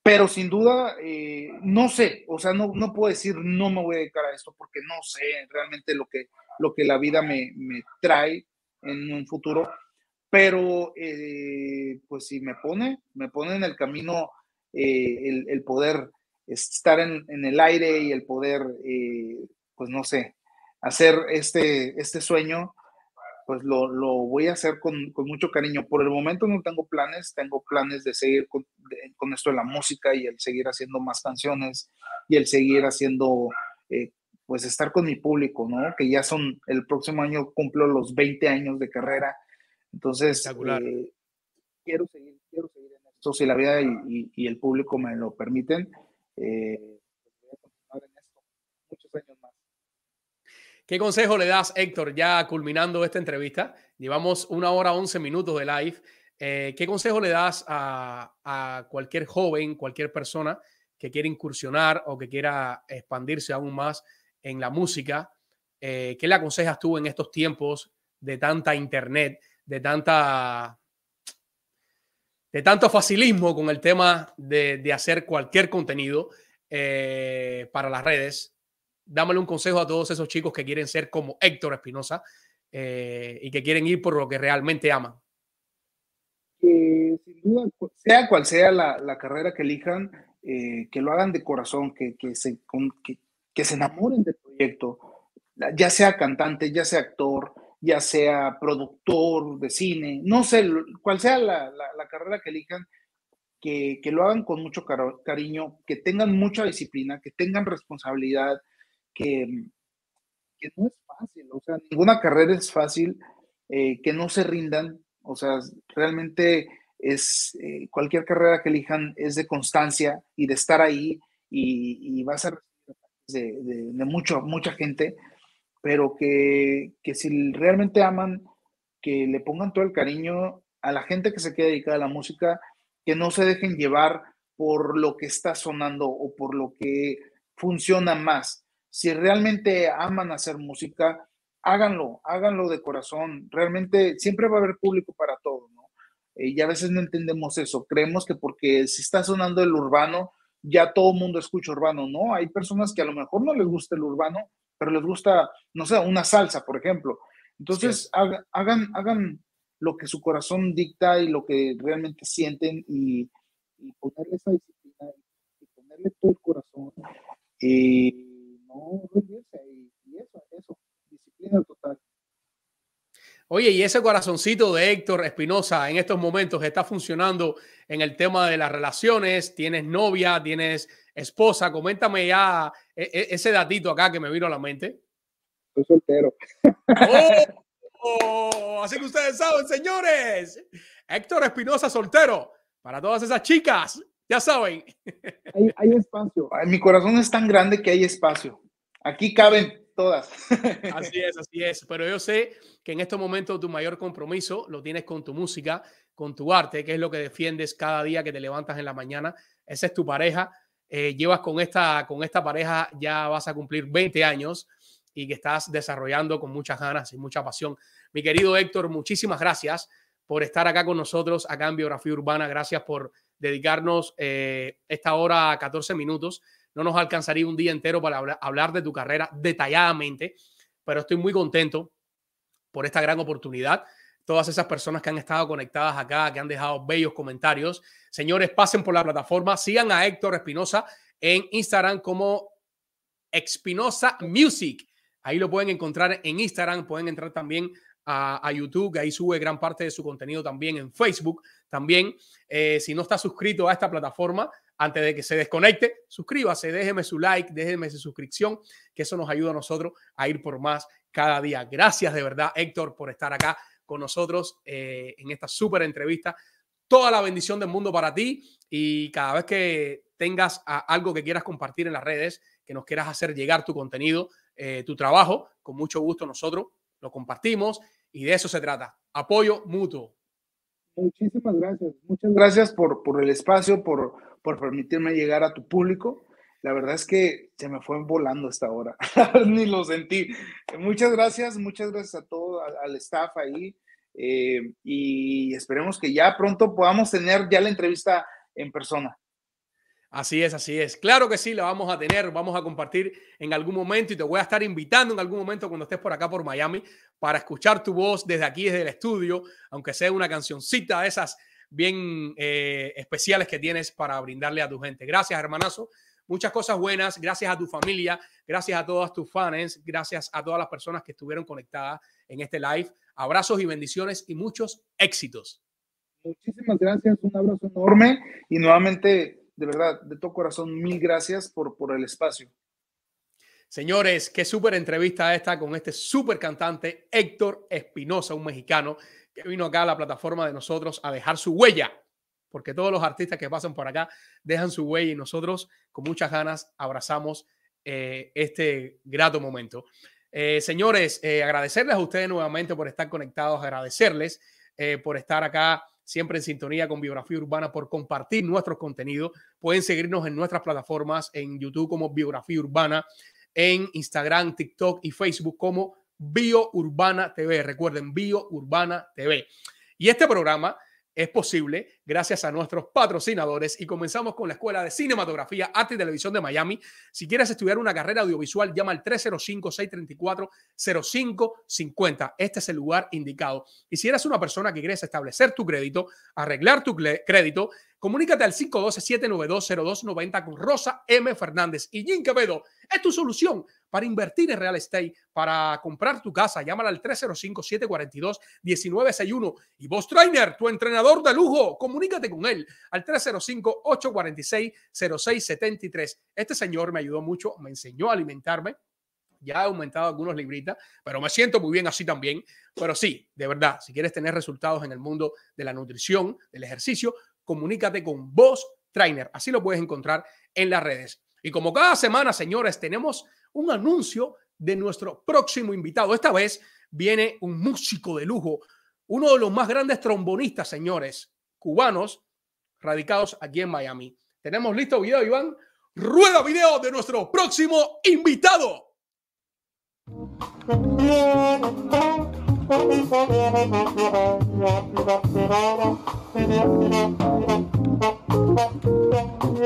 Pero sin duda, eh, no sé, o sea, no, no puedo decir no me voy a dedicar a esto porque no sé realmente lo que, lo que la vida me, me trae en un futuro. Pero, eh, pues si me pone, me pone en el camino eh, el, poder estar en, el aire y el poder, eh, pues no sé, hacer este, este sueño, pues lo, lo voy a hacer con, con mucho cariño. Por el momento no tengo planes, tengo planes de seguir con, con esto de la música y el seguir haciendo más canciones y el seguir haciendo, pues estar con mi público, ¿no? Que ya son, el próximo año cumplo los 20 años de carrera. Entonces, eh, quiero seguir, quiero seguir en esto, si la vida y, y- y el público me lo permiten. eh, voy a continuar en esto muchos años más. ¿Qué consejo le das, Héctor, ya culminando esta entrevista? Llevamos una hora, 11 minutos de live. Eh, ¿Qué consejo le das a, a cualquier joven, cualquier persona que quiera incursionar o que quiera expandirse aún más en la música? Eh, ¿Qué le aconsejas tú en estos tiempos de tanta internet, de tanta de tanto facilismo con el tema de, de hacer cualquier contenido eh, para las redes? Dámale un consejo a todos esos chicos que quieren ser como Héctor Espinosa eh, y que quieren ir por lo que realmente aman. sin duda, sea cual sea la, la carrera que elijan, que lo hagan de corazón, que, que se, que, que se enamoren del proyecto, ya sea cantante, ya sea actor, ya sea productor de cine, no sé, cual sea la, la- la carrera que elijan, que, que lo hagan con mucho cariño, que tengan mucha disciplina, que tengan responsabilidad, que, que no es fácil, o sea, ninguna carrera es fácil, eh, que no se rindan, o sea, realmente es eh, cualquier carrera que elijan es de constancia y de estar ahí y, y vas a recibir de, de, mucho, mucha gente, pero que, que si realmente aman, que le pongan todo el cariño a la gente que se queda dedicada a la música, que no se dejen llevar por lo que está sonando o por lo que funciona más. Si realmente aman hacer música, háganlo, háganlo de corazón. Realmente siempre va a haber público para todo, ¿no? Eh, y a veces no entendemos eso. Creemos que porque si está sonando el urbano, ya todo el mundo escucha urbano, ¿no? Hay personas que a lo mejor no les gusta el urbano, pero les gusta, no sé, una salsa, por ejemplo. Entonces, haga- hagan, hagan lo que su corazón dicta y lo que realmente sienten y, y ponerle esa disciplina y ponerle todo el corazón y no rendirse y, y eso, eso, disciplina total. Oye, y ese corazoncito de Héctor Espinosa en estos momentos está funcionando en el tema de las relaciones. Tienes novia, tienes esposa. Coméntame ya e- e- ese datito acá que me vino a la mente. Soy soltero. ¡Oh! Así que ustedes saben, señores. Héctor Espinosa soltero. Para todas esas chicas, ya saben. Hay, hay espacio. Mi corazón es tan grande que hay espacio. Aquí caben todas. Así es, así es. Pero yo sé que en estos momentos tu mayor compromiso lo tienes con tu música, con tu arte, que es lo que defiendes cada día que te levantas en la mañana. Esa es tu pareja. Eh, llevas con esta, con esta pareja, ya vas a cumplir 20 años y que estás desarrollando con muchas ganas y mucha pasión. Mi querido Héctor, muchísimas gracias por estar acá con nosotros, acá en Biografía Urbana. Gracias por dedicarnos eh, esta hora 14 minutos. No nos alcanzaría un día entero para habla- hablar de tu carrera detalladamente, pero estoy muy contento por esta gran oportunidad. Todas esas personas que han estado conectadas acá, que han dejado bellos comentarios. Señores, pasen por la plataforma, sigan a Héctor Espinosa en Instagram como Espinosa Music. Ahí lo pueden encontrar en Instagram, pueden entrar también a, a YouTube, que ahí sube gran parte de su contenido también en Facebook. También, eh, si no está suscrito a esta plataforma, antes de que se desconecte, suscríbase, déjeme su like, déjeme su suscripción, que eso nos ayuda a nosotros a ir por más cada día. Gracias de verdad, Héctor, por estar acá con nosotros eh, en esta súper entrevista. Toda la bendición del mundo para ti y cada vez que tengas algo que quieras compartir en las redes, que nos quieras hacer llegar tu contenido, eh, tu trabajo, con mucho gusto nosotros lo compartimos y de eso se trata. Apoyo mutuo. Muchísimas gracias. Muchas gracias por, por el espacio, por, por permitirme llegar a tu público. La verdad es que se me fue volando esta hora. Ni lo sentí. Muchas gracias, muchas gracias a todo, al, staff ahí. Eh, y esperemos que ya pronto podamos tener ya la entrevista en persona. Así es, así es. Claro que sí, la vamos a tener, vamos a compartir en algún momento y te voy a estar invitando en algún momento cuando estés por acá por Miami para escuchar tu voz desde aquí, desde el estudio, aunque sea una cancioncita de esas bien eh, especiales que tienes para brindarle a tu gente. Gracias, hermanazo. Muchas cosas buenas. Gracias a tu familia, gracias a todas tus fans, gracias a todas las personas que estuvieron conectadas en este live. Abrazos y bendiciones y muchos éxitos. Muchísimas gracias, un abrazo enorme y nuevamente de verdad, de todo corazón, mil gracias por, por el espacio. Señores, qué súper entrevista esta con este súper cantante Héctor Espinosa, un mexicano que vino acá a la plataforma de nosotros a dejar su huella, porque todos los artistas que pasan por acá dejan su huella y nosotros con muchas ganas abrazamos eh, este grato momento. Eh, señores, eh, agradecerles a ustedes nuevamente por estar conectados, agradecerles por estar acá siempre en sintonía con Biografía Urbana, por compartir nuestros contenidos. Pueden seguirnos en nuestras plataformas, en YouTube como Biografía Urbana, en Instagram, TikTok y Facebook como Bio Urbana TV. Recuerden, Bio Urbana TV. Y este programa es posible gracias a nuestros patrocinadores y comenzamos con la Escuela de Cinematografía, Arte y Televisión de Miami. Si quieres estudiar una carrera audiovisual, llama al 305-634-0550. Este es el lugar indicado. Y si eres una persona que quieres establecer tu crédito, arreglar tu crédito, comunícate al 512-792-0290 con Rosa M. Fernández y Jim Quevedo. Es tu solución para invertir en real estate, para comprar tu casa. Llámala al 305-742-1961. Y vos, Trainer, tu entrenador de lujo, comunícate con él al 305-846-0673. Este señor me ayudó mucho, me enseñó a alimentarme. Ya he aumentado algunos libritas, pero me siento muy bien así también. Pero sí, de verdad, si quieres tener resultados en el mundo de la nutrición, del ejercicio, comunícate con vos, Trainer. Así lo puedes encontrar en las redes. Y como cada semana, señores, tenemos un anuncio de nuestro próximo invitado. Esta vez viene un músico de lujo, uno de los más grandes trombonistas, señores, cubanos, radicados aquí en Miami. ¿Tenemos listo video, Iván? Rueda video de nuestro próximo invitado. Y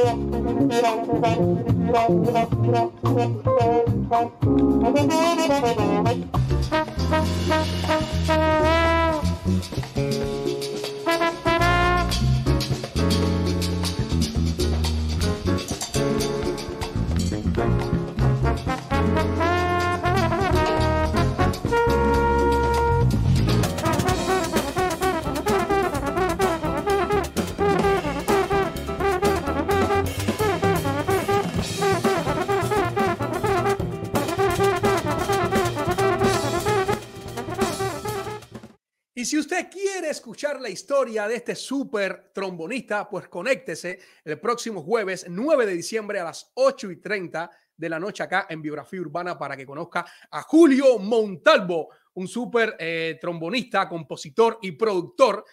si usted quiere escuchar la historia de este súper trombonista, pues conéctese el próximo jueves 9 de diciembre a las 8 y 30 de la noche acá en Biografía Urbana para que conozca a Julio Montalvo, un súper eh, trombonista, compositor y productor,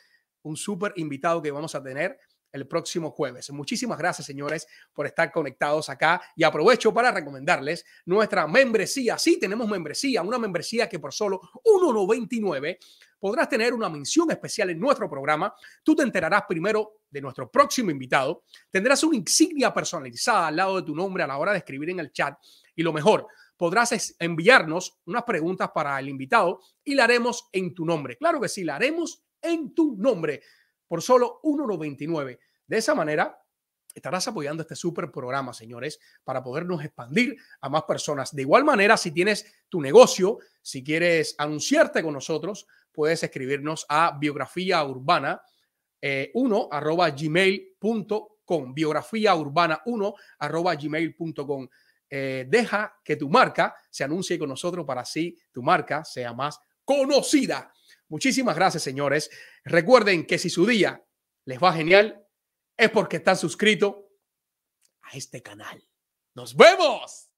un súper invitado que vamos a tener el próximo jueves. Muchísimas gracias, señores, por estar conectados acá y aprovecho para recomendarles nuestra membresía. Sí, tenemos membresía, una membresía que por solo 1,99 podrás tener una mención especial en nuestro programa. Tú te enterarás primero de nuestro próximo invitado. Tendrás una insignia personalizada al lado de tu nombre a la hora de escribir en el chat. Y lo mejor, podrás enviarnos unas preguntas para el invitado y la haremos en tu nombre. Claro que sí, la haremos en tu nombre por solo 1,99. De esa manera, estarás apoyando este súper programa, señores, para podernos expandir a más personas. De igual manera, si tienes tu negocio, si quieres anunciarte con nosotros, puedes escribirnos a biografía urbana 1 arroba gmail.com. Biografía urbana 1 arroba gmail.com. eh, deja que tu marca se anuncie con nosotros para así tu marca sea más conocida. Muchísimas gracias, señores. Recuerden que si su día les va genial, es porque están suscritos a este canal. ¡Nos vemos!